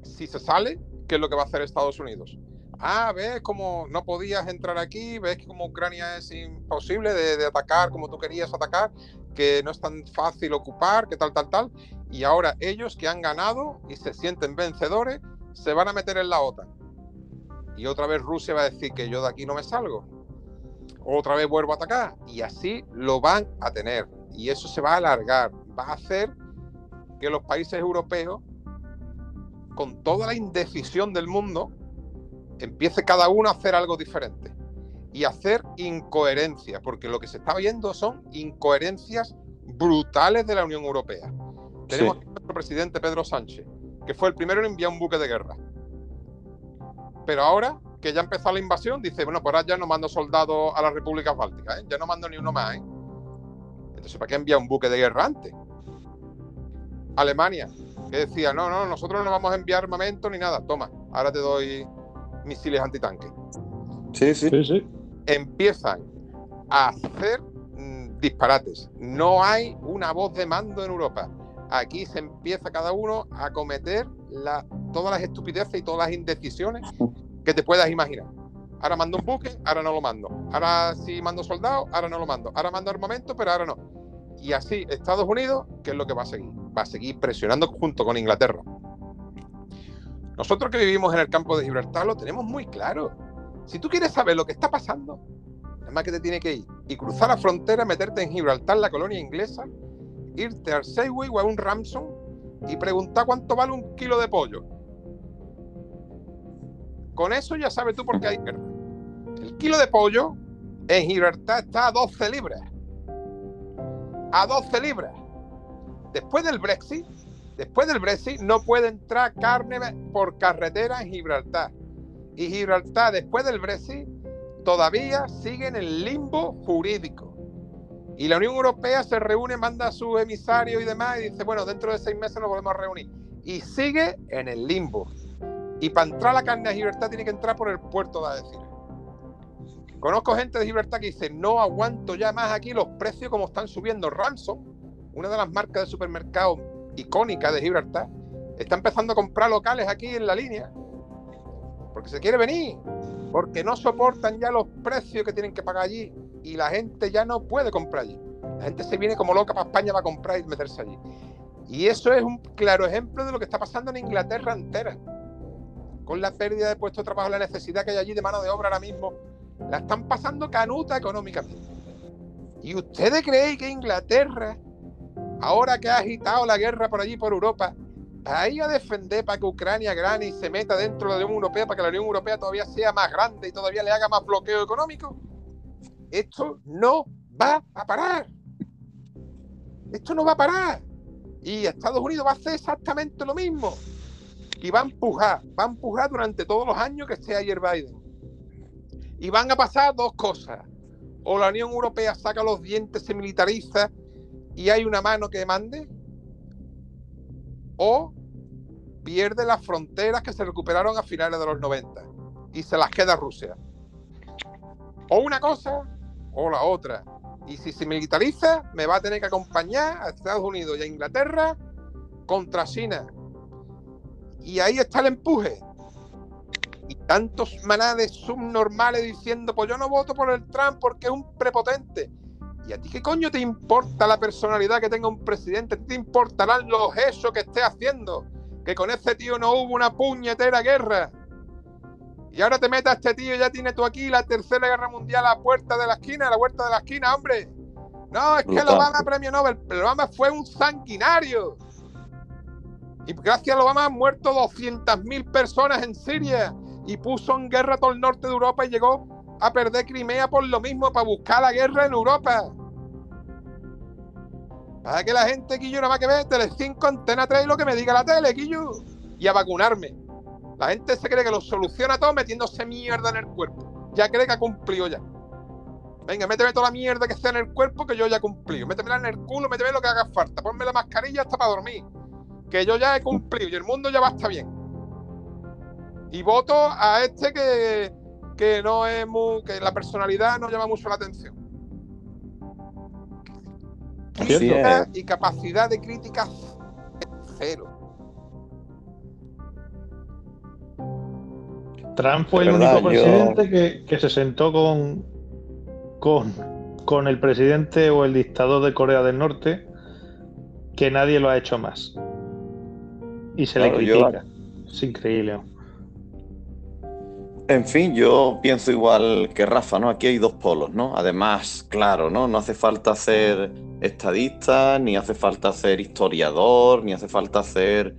si se sale, ¿qué es lo que va a hacer Estados Unidos? Ah, ves como no podías entrar aquí, ves como Ucrania es imposible de, atacar como tú querías atacar, que no es tan fácil ocupar, que tal, tal, tal. Y ahora ellos que han ganado y se sienten vencedores, se van a meter en la OTAN. Y otra vez Rusia va a decir que yo de aquí no me salgo. Otra vez vuelvo a atacar. Y así lo van a tener. Y eso se va a alargar. Va a hacer que los países europeos, con toda la indecisión del mundo, empiece cada uno a hacer algo diferente y hacer incoherencias, porque lo que se está viendo son incoherencias brutales de la Unión Europea. Tenemos a nuestro presidente Pedro Sánchez, que fue el primero en enviar un buque de guerra. Pero ahora que ya empezó la invasión, dice, bueno, pues ahora ya no mando soldados a las repúblicas bálticas, ¿eh? ya no mando ni uno más. ¿eh? Entonces, ¿para qué envía un buque de guerra antes? Alemania, que decía, no, no, nosotros no vamos a enviar armamento ni nada, toma, ahora te doy misiles antitanque. Sí, sí. sí, sí empiezan a hacer mm, disparates. No hay una voz de mando en Europa. Aquí se empieza cada uno a cometer todas las estupideces y todas las indecisiones que te puedas imaginar. Ahora mando un buque, ahora no lo mando. Ahora sí mando soldados, ahora no lo mando. Ahora mando armamento, pero ahora no. Y así Estados Unidos, ¿qué es lo que va a seguir? Va a seguir presionando junto con Inglaterra. Nosotros que vivimos en el campo de Gibraltar lo tenemos muy claro. Si tú quieres saber lo que está pasando, es más que te tiene que ir y cruzar la frontera, meterte en Gibraltar, la colonia inglesa, irte al Segway o a un Ramson y preguntar cuánto vale un kilo de pollo. Con eso ya sabes tú por qué hay guerra. El kilo de pollo en Gibraltar está a 12 libras. A 12 libras. Después del Brexit, después del Brexit no puede entrar carne por carretera en Gibraltar y Gibraltar después del Brexit todavía sigue en el limbo jurídico. Y la Unión Europea se reúne, manda a su emisario y demás, y dice, bueno, dentro de seis meses nos volvemos a reunir. Y sigue en el limbo. Y para entrar la carne a Gibraltar tiene que entrar por el puerto de Algeciras. Conozco gente de Gibraltar que dice, no aguanto ya más aquí los precios como están subiendo. Ransom, una de las marcas de supermercados icónicas de Gibraltar, está empezando a comprar locales aquí en la línea. Porque se quiere venir. Porque no soportan ya los precios que tienen que pagar allí. Y la gente ya no puede comprar allí. La gente se viene como loca para España para comprar y meterse allí. Y eso es un claro ejemplo de lo que está pasando en Inglaterra entera. Con la pérdida de puestos de trabajo, la necesidad que hay allí de mano de obra ahora mismo. La están pasando canuta económicamente. ¿Y ustedes creen que Inglaterra, ahora que ha agitado la guerra por allí, por Europa, va a defender para que Ucrania gane y se meta dentro de la Unión Europea para que la Unión Europea todavía sea más grande y todavía le haga más bloqueo económico? Esto no va a parar. Esto no va a parar. Y Estados Unidos va a hacer exactamente lo mismo. Y va a empujar, va a empujar durante todos los años que esté ayer Biden. Y van a pasar dos cosas. O la Unión Europea saca los dientes, se militariza y hay una mano que mande. O pierde las fronteras que se recuperaron a finales de los 90 y se las queda Rusia. O una cosa o la otra. Y si se militariza, me va a tener que acompañar a Estados Unidos y a Inglaterra contra China. Y ahí está el empuje. Y tantos manades subnormales diciendo, pues yo no voto por el Trump porque es un prepotente. ¿Y a ti qué coño te importa la personalidad que tenga un presidente? ¿Te importarán los hechos que esté haciendo? Que con ese tío no hubo una puñetera guerra. Y ahora te metas este tío ya tienes tú aquí la tercera guerra mundial a la puerta de la esquina, a la puerta de la esquina, hombre. No, es que el Obama premio Nobel, el Obama fue un sanguinario. Y gracias a Obama han muerto 200.000 personas en Siria y puso en guerra todo el norte de Europa y llegó a perder Crimea por lo mismo, para buscar la guerra en Europa. Para que la gente, Quillo, nada más que ve Tele5, Antena 3 y lo que me diga la tele, Quillo. Y a vacunarme. La gente se cree que lo soluciona todo metiéndose mierda en el cuerpo. Ya cree que ha cumplido ya. Venga, méteme toda la mierda que esté en el cuerpo que yo ya he cumplido. Métemela en el culo, méteme lo que haga falta. Ponme la mascarilla hasta para dormir. Que yo ya he cumplido y el mundo ya va a bien. Y voto a este que, que no es muy. que la personalidad no llama mucho la atención. Crítica y capacidad de crítica cero. Trump fue el único presidente que, se sentó con, con, con, el presidente o el dictador de Corea del Norte que nadie lo ha hecho más. Y se le critica. Es increíble. En fin, yo pienso igual que Rafa, ¿no? Aquí hay dos polos, ¿no? Además, claro, ¿no? No hace falta ser estadista, ni hace falta ser historiador, ni hace falta ser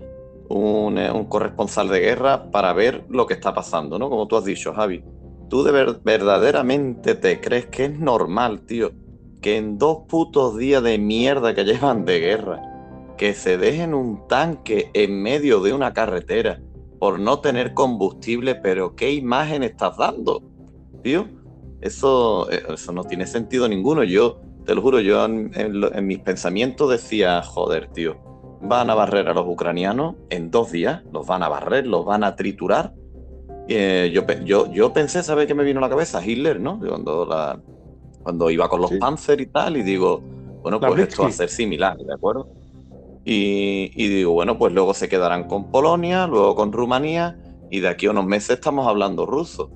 eh, un, corresponsal de guerra para ver lo que está pasando, ¿no? Como tú has dicho, Javi. ¿Tú de verdaderamente te crees que es normal, tío, que en dos putos días de mierda que llevan de guerra, que se dejen un tanque en medio de una carretera por no tener combustible, pero qué imagen estás dando, tío? Eso, eh, eso no tiene sentido ninguno. Yo, te lo juro, yo en mis pensamientos decía, joder, tío, van a barrer a los ucranianos en dos días, los van a barrer, los van a triturar. Eh, yo, yo, yo pensé, ¿sabes qué me vino a la cabeza? Hitler, ¿no? Cuando, la, cuando iba con los Panzer y tal, y digo, bueno, pues esto va a ser similar, ¿de acuerdo? Y, y, digo, bueno, pues luego se quedarán con Polonia, luego con Rumanía, y de aquí a unos meses estamos hablando ruso.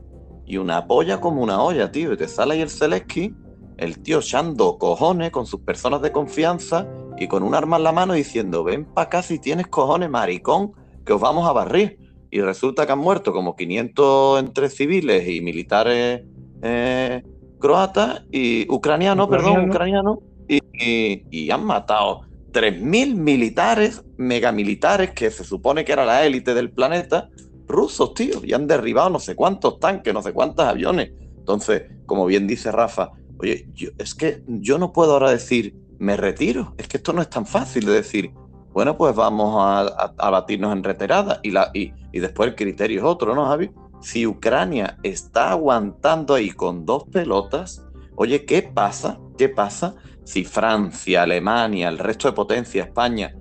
Y una polla como una olla, tío, y te sale ahí el Zelensky, el tío echando cojones con sus personas de confianza y con un arma en la mano diciendo, ven para acá si tienes cojones, maricón, que os vamos a barrir. Y resulta que han muerto como 500 entre civiles y militares eh, croatas y ucranianos, perdón, ucranianos, y, han matado 3.000 militares, megamilitares, que se supone que era la élite del planeta, rusos, tío, y han derribado no sé cuántos tanques, no sé cuántos aviones. Entonces, como bien dice Rafa, oye, es que yo no puedo ahora decir, me retiro. Es que esto no es tan fácil de decir, bueno, pues vamos a, batirnos en retirada. Y, la, y, después el criterio es otro, ¿no, Javi? Si Ucrania está aguantando ahí con dos pelotas, oye, ¿qué pasa? ¿Qué pasa si Francia, Alemania, el resto de potencia, España,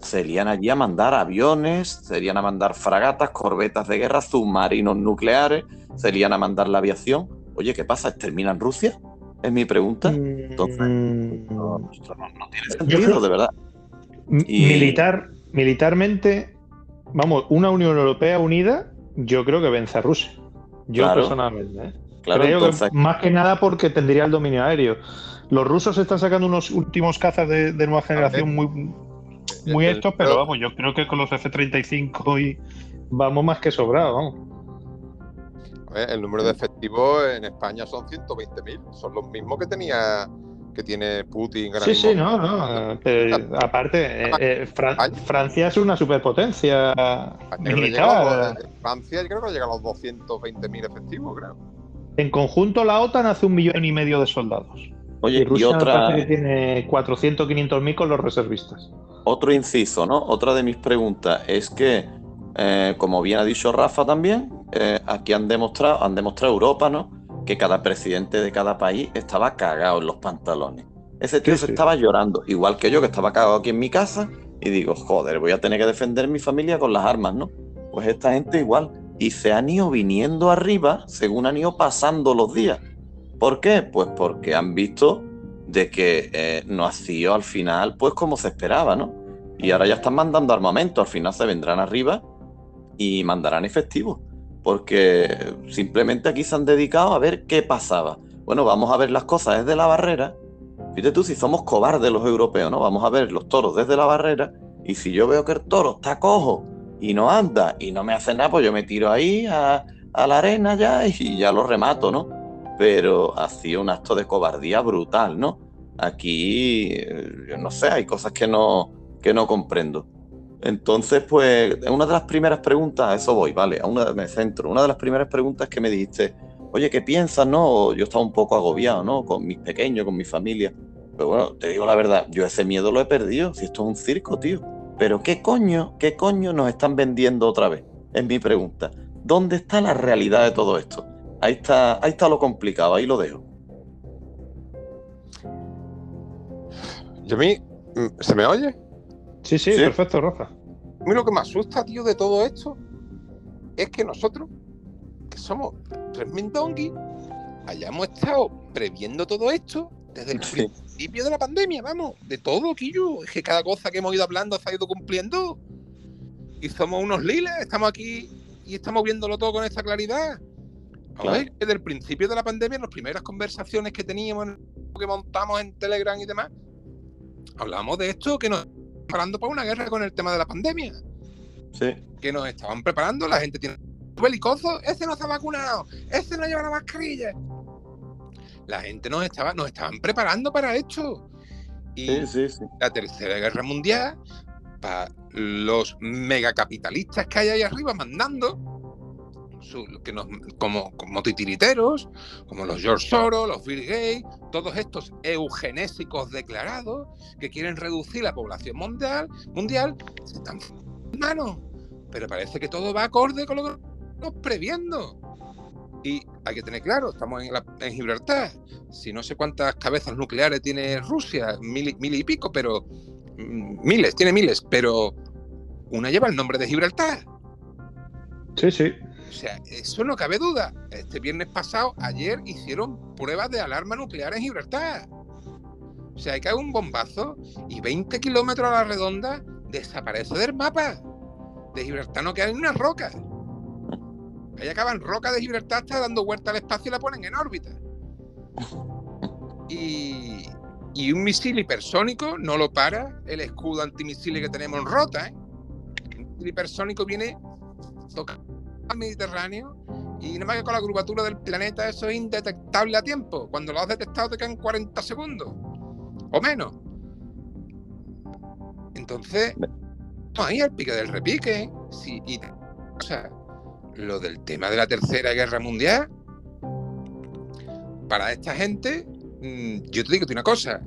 serían allí a mandar aviones, serían a mandar fragatas, corbetas de guerra, submarinos nucleares, serían a mandar la aviación. Oye, ¿qué pasa? ¿Termina en Rusia? Es mi pregunta. Entonces, Mm, no, no tiene sentido, de verdad. Y- Militar, militarmente, vamos, una Unión Europea unida, yo creo que vence a Rusia. Yo Claro. personalmente. ¿eh? Claro, creo entonces, que más que nada porque tendría el dominio aéreo. Los rusos están sacando unos últimos cazas de, de nueva generación muy, muy estos, pero vamos, yo creo que con los F-35 y vamos más que sobrados, vamos. Ver, el número de efectivos en España son 120.000. Son los mismos que tenía que tiene Putin. Sí, mismo. sí, no, no. eh, pero, aparte, eh, eh, Fran- Francia es una superpotencia España creo que llega a militar. los- Francia yo creo que llega a los 220.000 efectivos, creo. En conjunto, la OTAN hace un millón y medio de soldados. oye, y y Rusia me otra, que tiene 400, 500 mil con los reservistas. otro inciso, ¿no? Otra de mis preguntas es que, eh, como bien ha dicho Rafa también, eh, aquí han demostrado, han demostrado Europa, ¿no? Que cada presidente de cada país estaba cagado en los pantalones. Ese tío Sí, se sí. estaba llorando, igual que yo, que estaba cagado aquí en mi casa, y digo, joder, voy a tener que defender mi familia con las armas, ¿no? Pues esta gente igual. Y se han ido viniendo arriba según han ido pasando los días. ¿Por qué? Pues porque han visto de que eh, no ha sido al final, pues como se esperaba, ¿no? Y ahora ya están mandando armamento, al final se vendrán arriba y mandarán efectivos, porque simplemente aquí se han dedicado a ver qué pasaba. Bueno, vamos a ver las cosas desde la barrera. Fíjate tú si somos cobardes los europeos, ¿no? Vamos a ver los toros desde la barrera y si yo veo que el toro está cojo y no anda y no me hace nada, pues yo me tiro ahí a, la arena ya y ya lo remato, ¿no? Pero ha sido un acto de cobardía brutal, ¿no? Aquí, eh, no sé, hay cosas que no comprendo. Entonces, pues, una de las primeras preguntas, a eso voy, ¿vale? A una, me centro. Una de las primeras preguntas que me dijiste, oye, ¿qué piensas, no? Yo estaba un poco agobiado, ¿no? Con mis pequeños, con mi familia. Pero bueno, te digo la verdad, yo ese miedo lo he perdido, si esto es un circo, tío. Pero ¿qué coño, qué coño nos están vendiendo otra vez? Es mi pregunta. ¿Dónde está la realidad de todo esto? Ahí está, ahí está lo complicado, ahí lo dejo. Yo a mí, ¿se me oye? Sí, sí, Sí. perfecto, Rafa. A mí lo que me asusta, tío, de todo esto es que nosotros, que somos tres mindonguis, hayamos estado previendo todo esto desde el Sí. principio de la pandemia, vamos, de todo, Quillo. Es que cada cosa que hemos ido hablando se ha ido cumpliendo. Y somos unos liles, estamos aquí y estamos viéndolo todo con esta claridad. Claro. ver, desde el principio de la pandemia, en las primeras conversaciones que teníamos, en- que montamos en Telegram y demás, hablamos de esto que nos preparando para una guerra con el tema de la pandemia Sí. que nos estaban preparando, la gente tiene belicoso, ese no está vacunado, ese no lleva la mascarilla. La gente nos estaba, nos estaban preparando para esto. Y Sí, sí, sí. la tercera guerra mundial, para los megacapitalistas que hay ahí arriba mandando, su- que nos, como, como titiriteros, como los George Soros, los Bill Gates, todos estos eugenésicos declarados que quieren reducir la población mundial, mundial se están manos. Pero parece que todo va acorde con lo que estamos previendo. Y hay que tener claro, estamos en, la- en Gibraltar. Si no sé cuántas cabezas nucleares tiene Rusia, mil, mil y pico, pero mm, miles, tiene miles, pero una lleva el nombre de Gibraltar. Sí, sí. O sea, eso no cabe duda. Este viernes pasado, ayer, hicieron pruebas de alarma nuclear en Gibraltar. O sea, hay que haber un bombazo y 20 kilómetros a la redonda desaparece del mapa. De Gibraltar no queda ni una roca. Ahí acaban rocas de Gibraltar, está dando vuelta al espacio y la ponen en órbita. Y, y un misil hipersónico no lo para el escudo antimisiles que tenemos en rota. ¿eh? Un misil hipersónico viene tocando al Mediterráneo y nada más que con la curvatura del planeta eso es indetectable a tiempo. Cuando lo has detectado te quedan 40 segundos o menos. Entonces, no, ahí al pique del repique. Sí, y, o sea, lo del tema de la tercera guerra mundial, para esta gente, mm, yo te digo una cosa,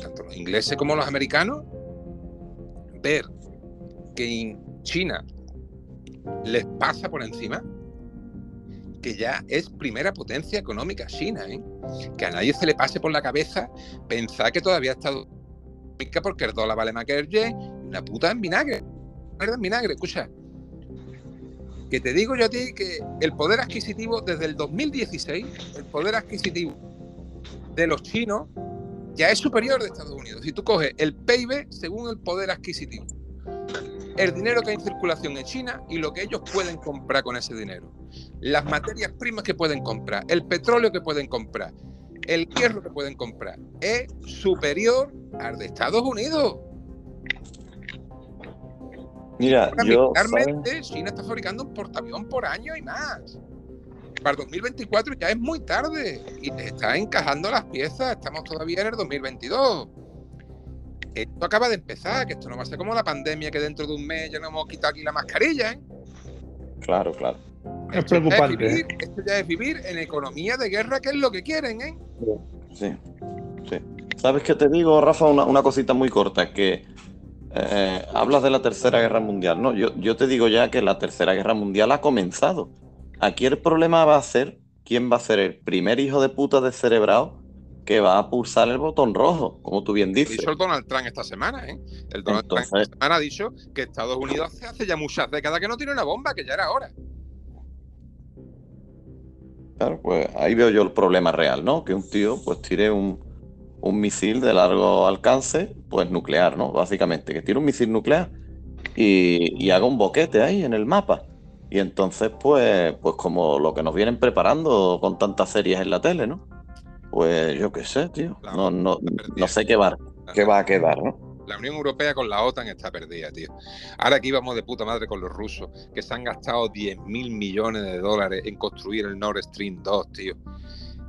tanto los ingleses como los americanos, ver que en China les pasa por encima, que ya es primera potencia económica China, ¿eh? que a nadie se le pase por la cabeza pensar que todavía está porque el dólar vale más que el yen, una puta en vinagre. En vinagre, escucha. Que te digo yo a ti que el poder adquisitivo desde el 2016, el poder adquisitivo de los chinos ya es superior de Estados Unidos. Si tú coges el PIB según el poder adquisitivo, el dinero que hay en circulación en China y lo que ellos pueden comprar con ese dinero, las materias primas que pueden comprar, el petróleo que pueden comprar, el hierro que pueden comprar, es superior al de Estados Unidos. Mira, yo, China está fabricando un portaavión por año y más. Para el 2024 ya es muy tarde y está encajando las piezas. Estamos todavía en el 2022. Esto acaba de empezar, que esto no va a ser como la pandemia que dentro de un mes ya no hemos quitado aquí la mascarilla. ¿eh? Claro, claro. Es preocupante. Ya es vivir, esto ya es vivir en economía de guerra, que es lo que quieren, ¿eh? Sí, sí. ¿Sabes qué te digo, Rafa? Una, una cosita muy corta, que eh, hablas de la Tercera Guerra Mundial, ¿no? Yo, yo te digo ya que la Tercera Guerra Mundial ha comenzado. Aquí el problema va a ser quién va a ser el primer hijo de puta descerebrado que va a pulsar el botón rojo, como tú bien dices. Dicho el Donald Trump esta semana, ¿eh? El Donald Trump esta semana ha dicho que Estados Unidos hace, hace ya muchas décadas que no tiene una bomba, que ya era hora. Claro, pues ahí veo yo el problema real, ¿no? Que un tío pues tire un, un misil de largo alcance, pues nuclear, ¿no? Básicamente, que tire un misil nuclear y, haga un boquete ahí en el mapa. Y entonces, pues, pues como lo que nos vienen preparando con tantas series en la tele, ¿no? Pues yo qué sé, tío. No, no, no sé qué va, qué va a quedar, ¿no? La Unión Europea con la OTAN está perdida, tío. Ahora aquí vamos de puta madre con los rusos, que se han gastado 10 mil millones de dólares en construir el Nord Stream 2, tío.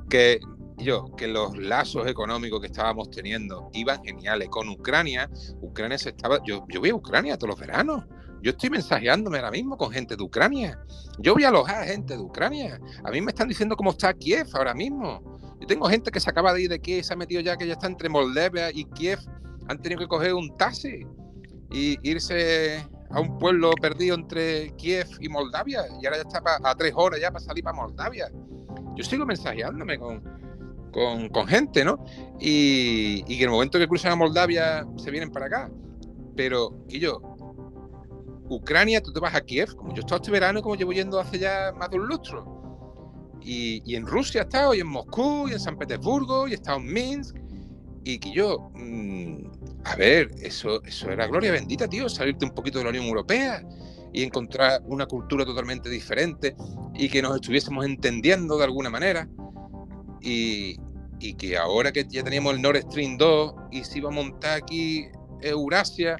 Que yo, que los lazos económicos que estábamos teniendo iban geniales. Con Ucrania, Ucrania se estaba. Yo, yo voy a Ucrania todos los veranos. Yo estoy mensajeándome ahora mismo con gente de Ucrania. Yo voy a alojar a gente de Ucrania. A mí me están diciendo cómo está Kiev ahora mismo. Tengo gente que se acaba de ir de Kiev, se ha metido ya que ya está entre Moldavia y Kiev han tenido que coger un taxi y irse a un pueblo perdido entre Kiev y Moldavia y ahora ya está a tres horas ya para salir para Moldavia. Yo sigo mensajeándome con, con, gente, ¿no? Y, que en el momento que cruzan a Moldavia se vienen para acá. Pero, y yo, Ucrania, tú te vas a Kiev, como yo he estado este verano como llevo yendo hace ya más de un lustro. Y, y en Rusia he estado, y en Moscú, y en San Petersburgo, y he estado en Minsk. Y que yo, mm, a ver, eso, eso era gloria bendita, tío, salirte un poquito de la Unión Europea y encontrar una cultura totalmente diferente y que nos estuviésemos entendiendo de alguna manera. Y, y que ahora que ya teníamos el Nord Stream 2 y se iba a montar aquí Eurasia,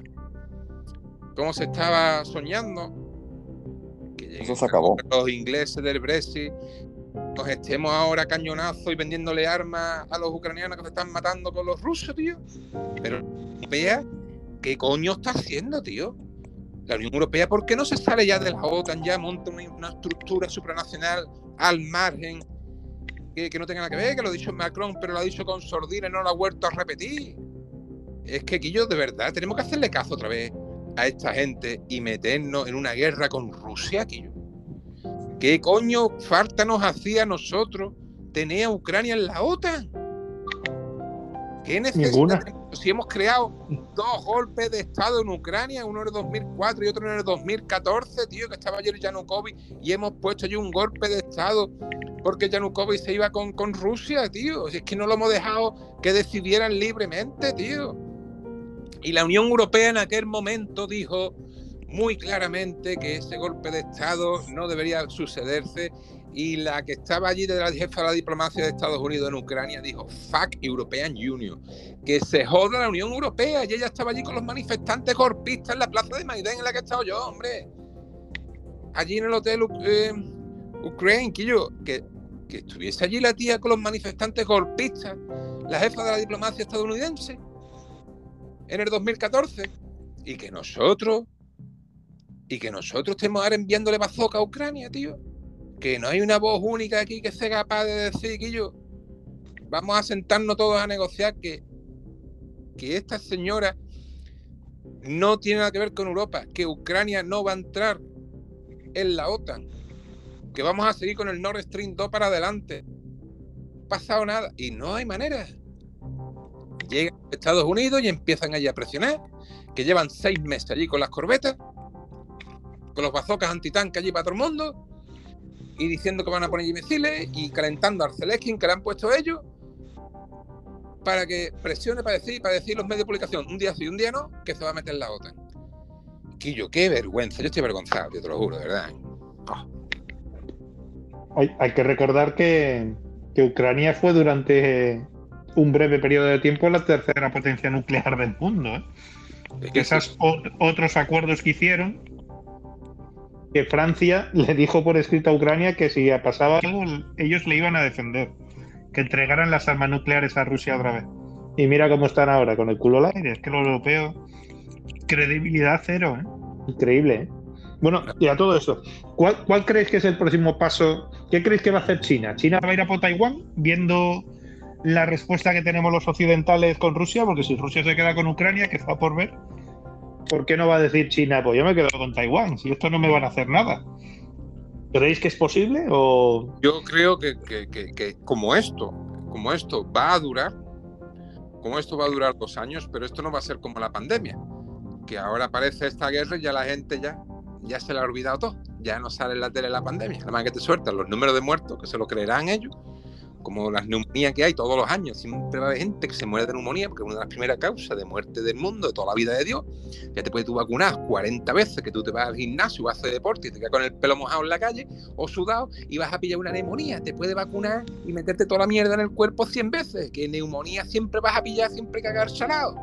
¿cómo se estaba soñando? Que Eso se acabó. Los ingleses del Brexit nos estemos ahora cañonazo y vendiéndole armas a los ucranianos que se están matando con los rusos, tío. Pero vea qué coño está haciendo, tío. La Unión Europea, ¿por qué no se sale ya de la OTAN, ya monta una, estructura supranacional al margen que, no tenga nada que ver, que lo ha dicho Macron, pero lo ha dicho con sordina y no lo ha vuelto a repetir? Es que, Quillo, de verdad, tenemos que hacerle caso otra vez a esta gente y meternos en una guerra con Rusia, Quillo. ¿Qué coño falta nos hacía a nosotros tener a Ucrania en la OTAN? ¿Qué necesidad Si hemos creado dos golpes de Estado en Ucrania, uno en el 2004 y otro en el 2014, tío, que estaba ayer Yanukovych y hemos puesto allí un golpe de Estado porque Yanukovych se iba con, con Rusia, tío. Si es que no lo hemos dejado que decidieran libremente, tío. Y la Unión Europea en aquel momento dijo, muy claramente que ese golpe de Estado no debería sucederse y la que estaba allí de la jefa de la diplomacia de Estados Unidos en Ucrania dijo, fuck European Union, que se joda la Unión Europea y ella estaba allí con los manifestantes golpistas en la plaza de Maidén en la que he estado yo, hombre. Allí en el hotel eh, Ukraine, que yo, que, que estuviese allí la tía con los manifestantes golpistas, la jefa de la diplomacia estadounidense, en el 2014, y que nosotros y que nosotros estemos ahora enviándole bazooka a Ucrania, tío. Que no hay una voz única aquí que sea capaz de decir que yo vamos a sentarnos todos a negociar que, que esta señora no tiene nada que ver con Europa, que Ucrania no va a entrar en la OTAN, que vamos a seguir con el Nord Stream 2 para adelante. pasado nada. Y no hay manera. Llegan Estados Unidos y empiezan allí a presionar, que llevan seis meses allí con las corbetas, con los bazocas antitanques allí para todo el mundo, y diciendo que van a poner allí misiles y calentando a Arceleskin que le han puesto ellos para que presione para decir, para decir los medios de publicación un día sí un día no, que se va a meter la OTAN. Quillo, qué vergüenza, yo estoy avergonzado, te lo juro, de verdad. Hay, hay, que recordar que, que, Ucrania fue durante un breve periodo de tiempo la tercera potencia nuclear del mundo. ¿eh? Esos otros acuerdos que hicieron, que Francia le dijo por escrito a Ucrania que si pasaba algo, ellos le iban a defender que entregaran las armas nucleares a Rusia otra vez. Y mira cómo están ahora, con el culo al aire. Es que los europeos, credibilidad cero, ¿eh? Increíble, ¿eh? Bueno, y a todo ¿cuál, ¿cuál creéis que es el próximo paso? ¿Qué creéis que va a hacer China? ¿China va a ir a por Taiwán viendo la respuesta que tenemos los occidentales con Rusia? Porque si Rusia se queda con Ucrania, que está por ver, ¿por qué no va a decir China, pues yo me quedo con Taiwán, si esto no me van a hacer nada? ¿Creéis que es posible? O... Yo creo que, como esto, como esto va a durar, como esto va a durar dos años, pero esto no va a ser como la pandemia, que ahora aparece esta guerra y ya la gente ya, ya se le ha olvidado todo, ya no sale en la tele la pandemia, nada más que te sueltan los números de muertos, que se lo creerán ellos, como las neumonías que hay todos los años, siempre va a haber gente que se muere de neumonía, porque es una de las primeras causas de muerte del mundo, de toda la vida de Dios. Ya te puedes tú vacunar 40 veces que tú te vas al gimnasio, vas a hacer deporte y te quedas con el pelo mojado en la calle o sudado y vas a pillar una neumonía. Te puedes vacunar y meterte toda la mierda en el cuerpo 100 veces, que neumonía siempre vas a pillar, siempre cagar salado.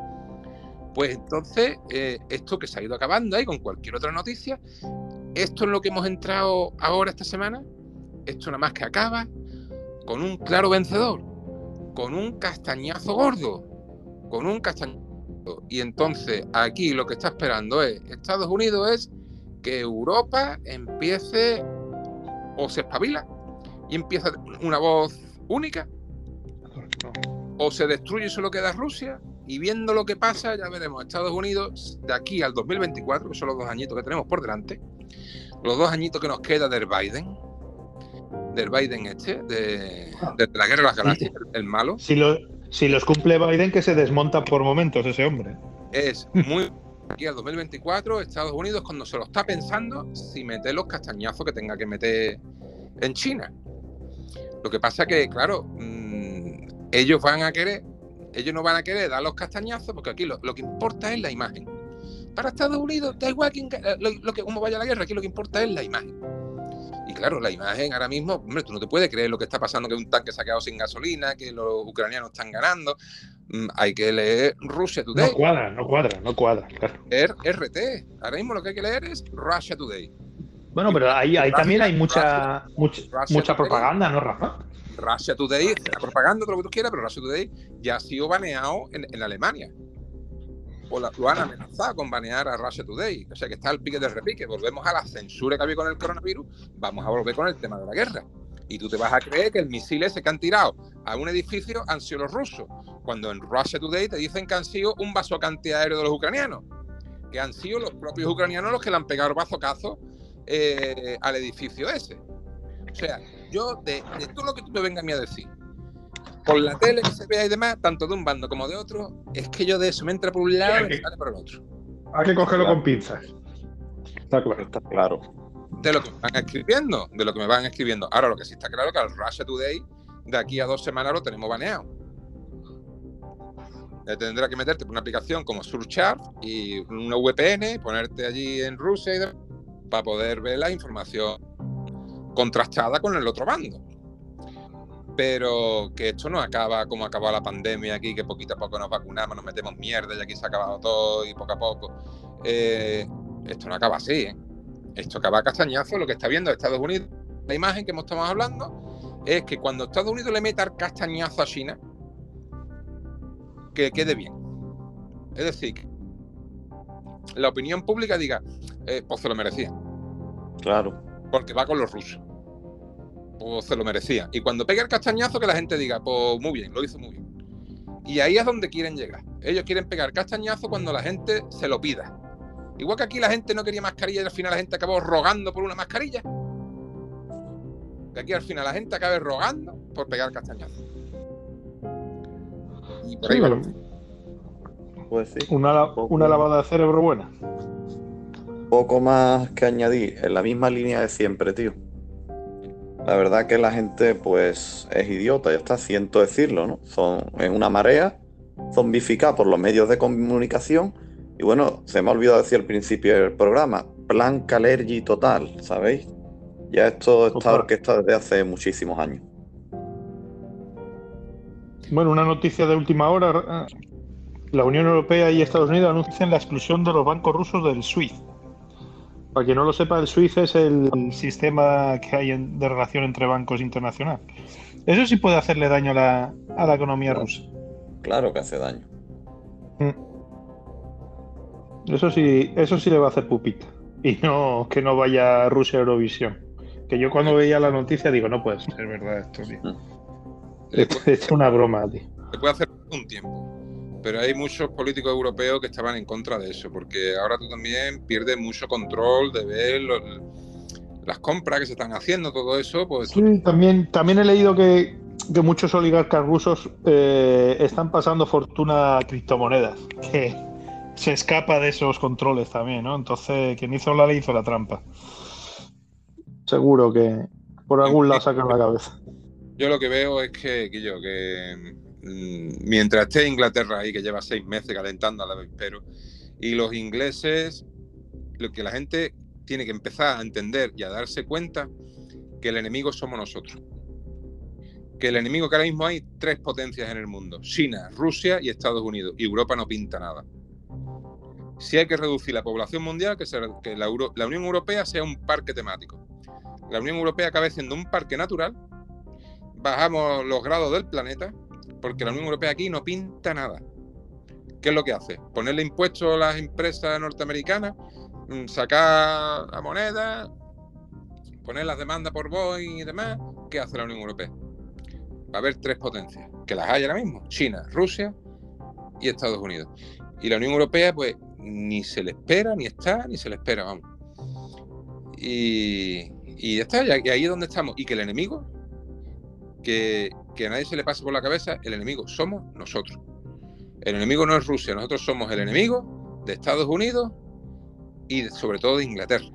Pues entonces, eh, esto que se ha ido acabando ahí con cualquier otra noticia, esto es lo que hemos entrado ahora esta semana, esto nada más que acaba, con un claro vencedor, con un castañazo gordo, con un castañazo. Y entonces aquí lo que está esperando es, Estados Unidos es que Europa empiece o se espabila y empieza una voz única, o se destruye y solo queda Rusia, y viendo lo que pasa, ya veremos Estados Unidos de aquí al 2024, que son los dos añitos que tenemos por delante, los dos añitos que nos queda del Biden, del Biden este, de, la guerra de las galaxias, el, malo. Si, lo, si los cumple Biden, que se desmonta por momentos ese hombre. Es muy. Aquí al 2024, Estados Unidos, cuando se lo está pensando, si mete los castañazos que tenga que meter en China. Lo que pasa que, claro, mm, ellos van a querer, ellos no van a querer dar los castañazos, porque aquí lo, que importa es la imagen. Para Estados Unidos, da igual quién, lo, lo que, cómo vaya la guerra, aquí lo que importa es la imagen claro, la imagen ahora mismo, hombre, tú no te puedes creer lo que está pasando, que un tanque se ha quedado sin gasolina, que los ucranianos están ganando. Mm, hay que leer Russia Today. No cuadra, no cuadra, no cuadra. RT. Ahora mismo lo que hay que leer es Russia Today. Bueno, pero ahí, también hay mucha, mucha, propaganda, ¿no, Rafa? Russia Today, la propaganda, todo lo que tú quieras, pero Russia Today ya ha sido baneado en Alemania o lo han amenazado con banear a Russia Today. O sea que está el pique de repique. Volvemos a la censura que había con el coronavirus, vamos a volver con el tema de la guerra. Y tú te vas a creer que el misil ese que han tirado a un edificio han sido los rusos, cuando en Russia Today te dicen que han sido un vaso aéreo de los ucranianos, que han sido los propios ucranianos los que le han pegado bazocazos eh, al edificio ese. O sea, yo de, de todo lo que tú me vengas a decir, por la tele que se vea y demás, tanto de un bando como de otro, es que yo de eso me entra por un lado y me sale por el otro. Hay que cogerlo con pinzas. Está claro. Está claro. De lo que me van escribiendo, de lo que me van escribiendo. Ahora, lo que sí está claro es que al Russia Today, de aquí a dos semanas lo tenemos baneado. Tendrá que meterte por una aplicación como Surcharge y una VPN, ponerte allí en Rusia y demás, para poder ver la información contrastada con el otro bando pero que esto no acaba como acabó la pandemia aquí, que poquito a poco nos vacunamos, nos metemos mierda y aquí se ha acabado todo y poco a poco. Eh, esto no acaba así, ¿eh? Esto acaba castañazo. Lo que está viendo Estados Unidos, la imagen que hemos estado hablando, es que cuando Estados Unidos le meta el castañazo a China, que quede bien. Es decir, la opinión pública diga, eh, pues se lo merecía. Claro. Porque va con los rusos pues se lo merecía. Y cuando pegue el castañazo, que la gente diga, pues muy bien, lo hizo muy bien. Y ahí es donde quieren llegar. Ellos quieren pegar castañazo cuando la gente se lo pida. Igual que aquí la gente no quería mascarilla y al final la gente acabó rogando por una mascarilla. Que aquí al final la gente acabe rogando por pegar castañazo. y por ahí va. Pues sí. Una, una lavada de cerebro buena. Poco más que añadir, en la misma línea de siempre, tío. La verdad que la gente, pues, es idiota, ya está, siento decirlo, ¿no? Son, es una marea zombificada por los medios de comunicación. Y bueno, se me ha olvidado decir al principio del programa, plan Calergi total, ¿sabéis? Ya esto está orquestado desde hace muchísimos años. Bueno, una noticia de última hora. eh, La Unión Europea y Estados Unidos anuncian la exclusión de los bancos rusos del SWIFT. Para quien no lo sepa, el SWIFT es el sistema que hay en- de relación entre bancos internacional. Eso sí puede hacerle daño a la, a la economía rusa. Claro que hace daño. Eso sí, eso sí le va a hacer pupita. Y no que no vaya Rusia a Eurovisión. Que yo cuando veía la noticia digo, no puede ser verdad esto, tío. Esto es una broma, tío. se puede hacer un tiempo. Pero hay muchos políticos europeos que estaban en contra de eso, porque ahora tú también pierdes mucho control de ver los- las compras que se están haciendo, todo eso, pues Sí, también, también he leído que, que muchos oligarcas rusos eh, están pasando fortuna a criptomonedas, que se escapa de esos controles también, ¿no? Entonces, quien hizo la ley hizo la trampa. Seguro que por algún lado sacan la cabeza. yo lo que veo es que, que yo, que mientras esté Inglaterra ahí, que lleva seis meses calentando al avispero, y los ingleses, lo que la gente tiene que empezar a entender y a darse cuenta que el enemigo somos nosotros. Que el enemigo que ahora mismo hay tres potencias en el mundo, China, Rusia y Estados Unidos, y Europa no pinta nada. Si hay que reducir la población mundial, que, que la, la Unión Europea sea un parque temático. La Unión Europea acabe siendo un parque natural, bajamos los grados del planeta, porque la Unión Europea aquí no pinta nada. ¿Qué es lo que hace? Ponerle impuestos a las empresas norteamericanas, mm, sacar la moneda, poner las demandas por Boeing y demás. ¿Qué hace la Unión Europea? Va a haber tres potencias, que las hay ahora mismo, China, Rusia y Estados Unidos. Y la Unión Europea, pues, ni se le espera, ni está, ni se le espera, vamos. Y, y ya está, y ahí es donde estamos. Y que el enemigo, que, a nadie se le pase por la cabeza, el enemigo somos nosotros. El enemigo no es Rusia, nosotros somos el enemigo de Estados Unidos y sobre todo de Inglaterra.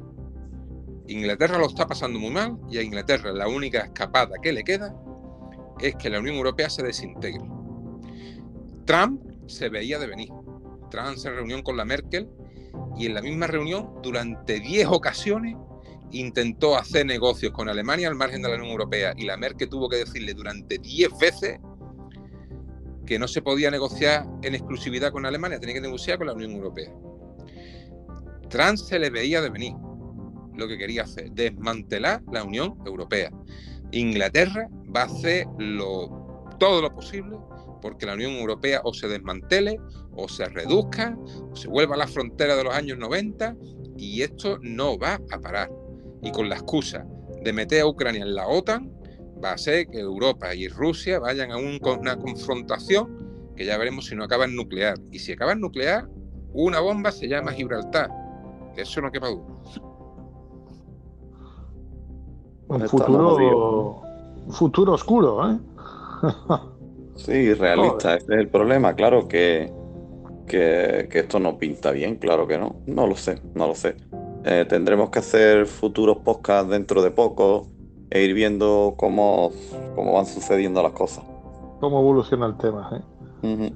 Inglaterra lo está pasando muy mal y a Inglaterra la única escapada que le queda es que la Unión Europea se desintegre. Trump se veía de venir. Trump se reunió con la Merkel y en la misma reunión, durante 10 ocasiones, intentó hacer negocios con Alemania al margen de la Unión Europea y la Merkel tuvo que decirle durante 10 veces que no se podía negociar en exclusividad con Alemania, tenía que negociar con la Unión Europea. Trump se le veía de venir lo que quería hacer, desmantelar la Unión Europea. Inglaterra va a hacer todo lo posible porque la Unión Europea o se desmantele o se reduzca o se vuelva a la frontera de los años 90 y esto no va a parar. Y con la excusa de meter a Ucrania en la OTAN, va a ser que Europa y Rusia vayan a un- una confrontación que ya veremos si no acaba en nuclear. Y si acaba en nuclear, una bomba se llama Gibraltar. De eso no quepa duda. Un futuro, un futuro oscuro, ¿eh? Sí, realista, ese es el problema, claro que, que, que esto no pinta bien, claro que no, no lo sé, no lo sé. Eh, tendremos que hacer futuros podcasts dentro de poco e ir viendo cómo, cómo van sucediendo las cosas. Cómo evoluciona el tema, ¿eh?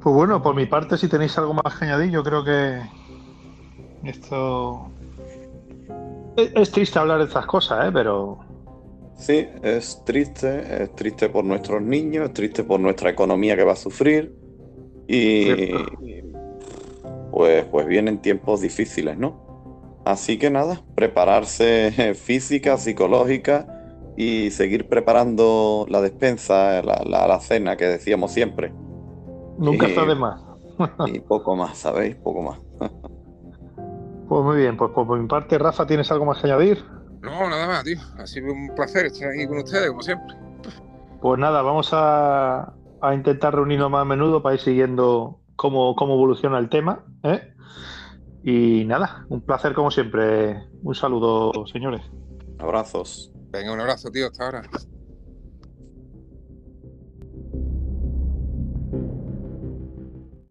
Pues bueno, por mi parte, si tenéis algo más que añadir, yo creo que esto es, triste hablar de estas cosas, ¿eh? Pero Sí, es triste, es triste por nuestros niños, es triste por nuestra economía que va a sufrir y. pues, pues vienen tiempos difíciles, ¿no? Así que nada, prepararse física, psicológica y seguir preparando la despensa, la, la, la cena que decíamos siempre nunca está de más. y poco más, ¿sabéis? Poco más. Pues muy bien, pues por mi parte, Rafa, ¿tienes algo más que añadir? No, nada más, tío. Ha sido un placer estar aquí con ustedes, como siempre. Pues nada, vamos a, a intentar reunirnos más a menudo para ir siguiendo cómo, cómo evoluciona el tema. ¿eh? Y nada, un placer como siempre. Un saludo, señores. Abrazos. Venga, un abrazo, tío, hasta ahora.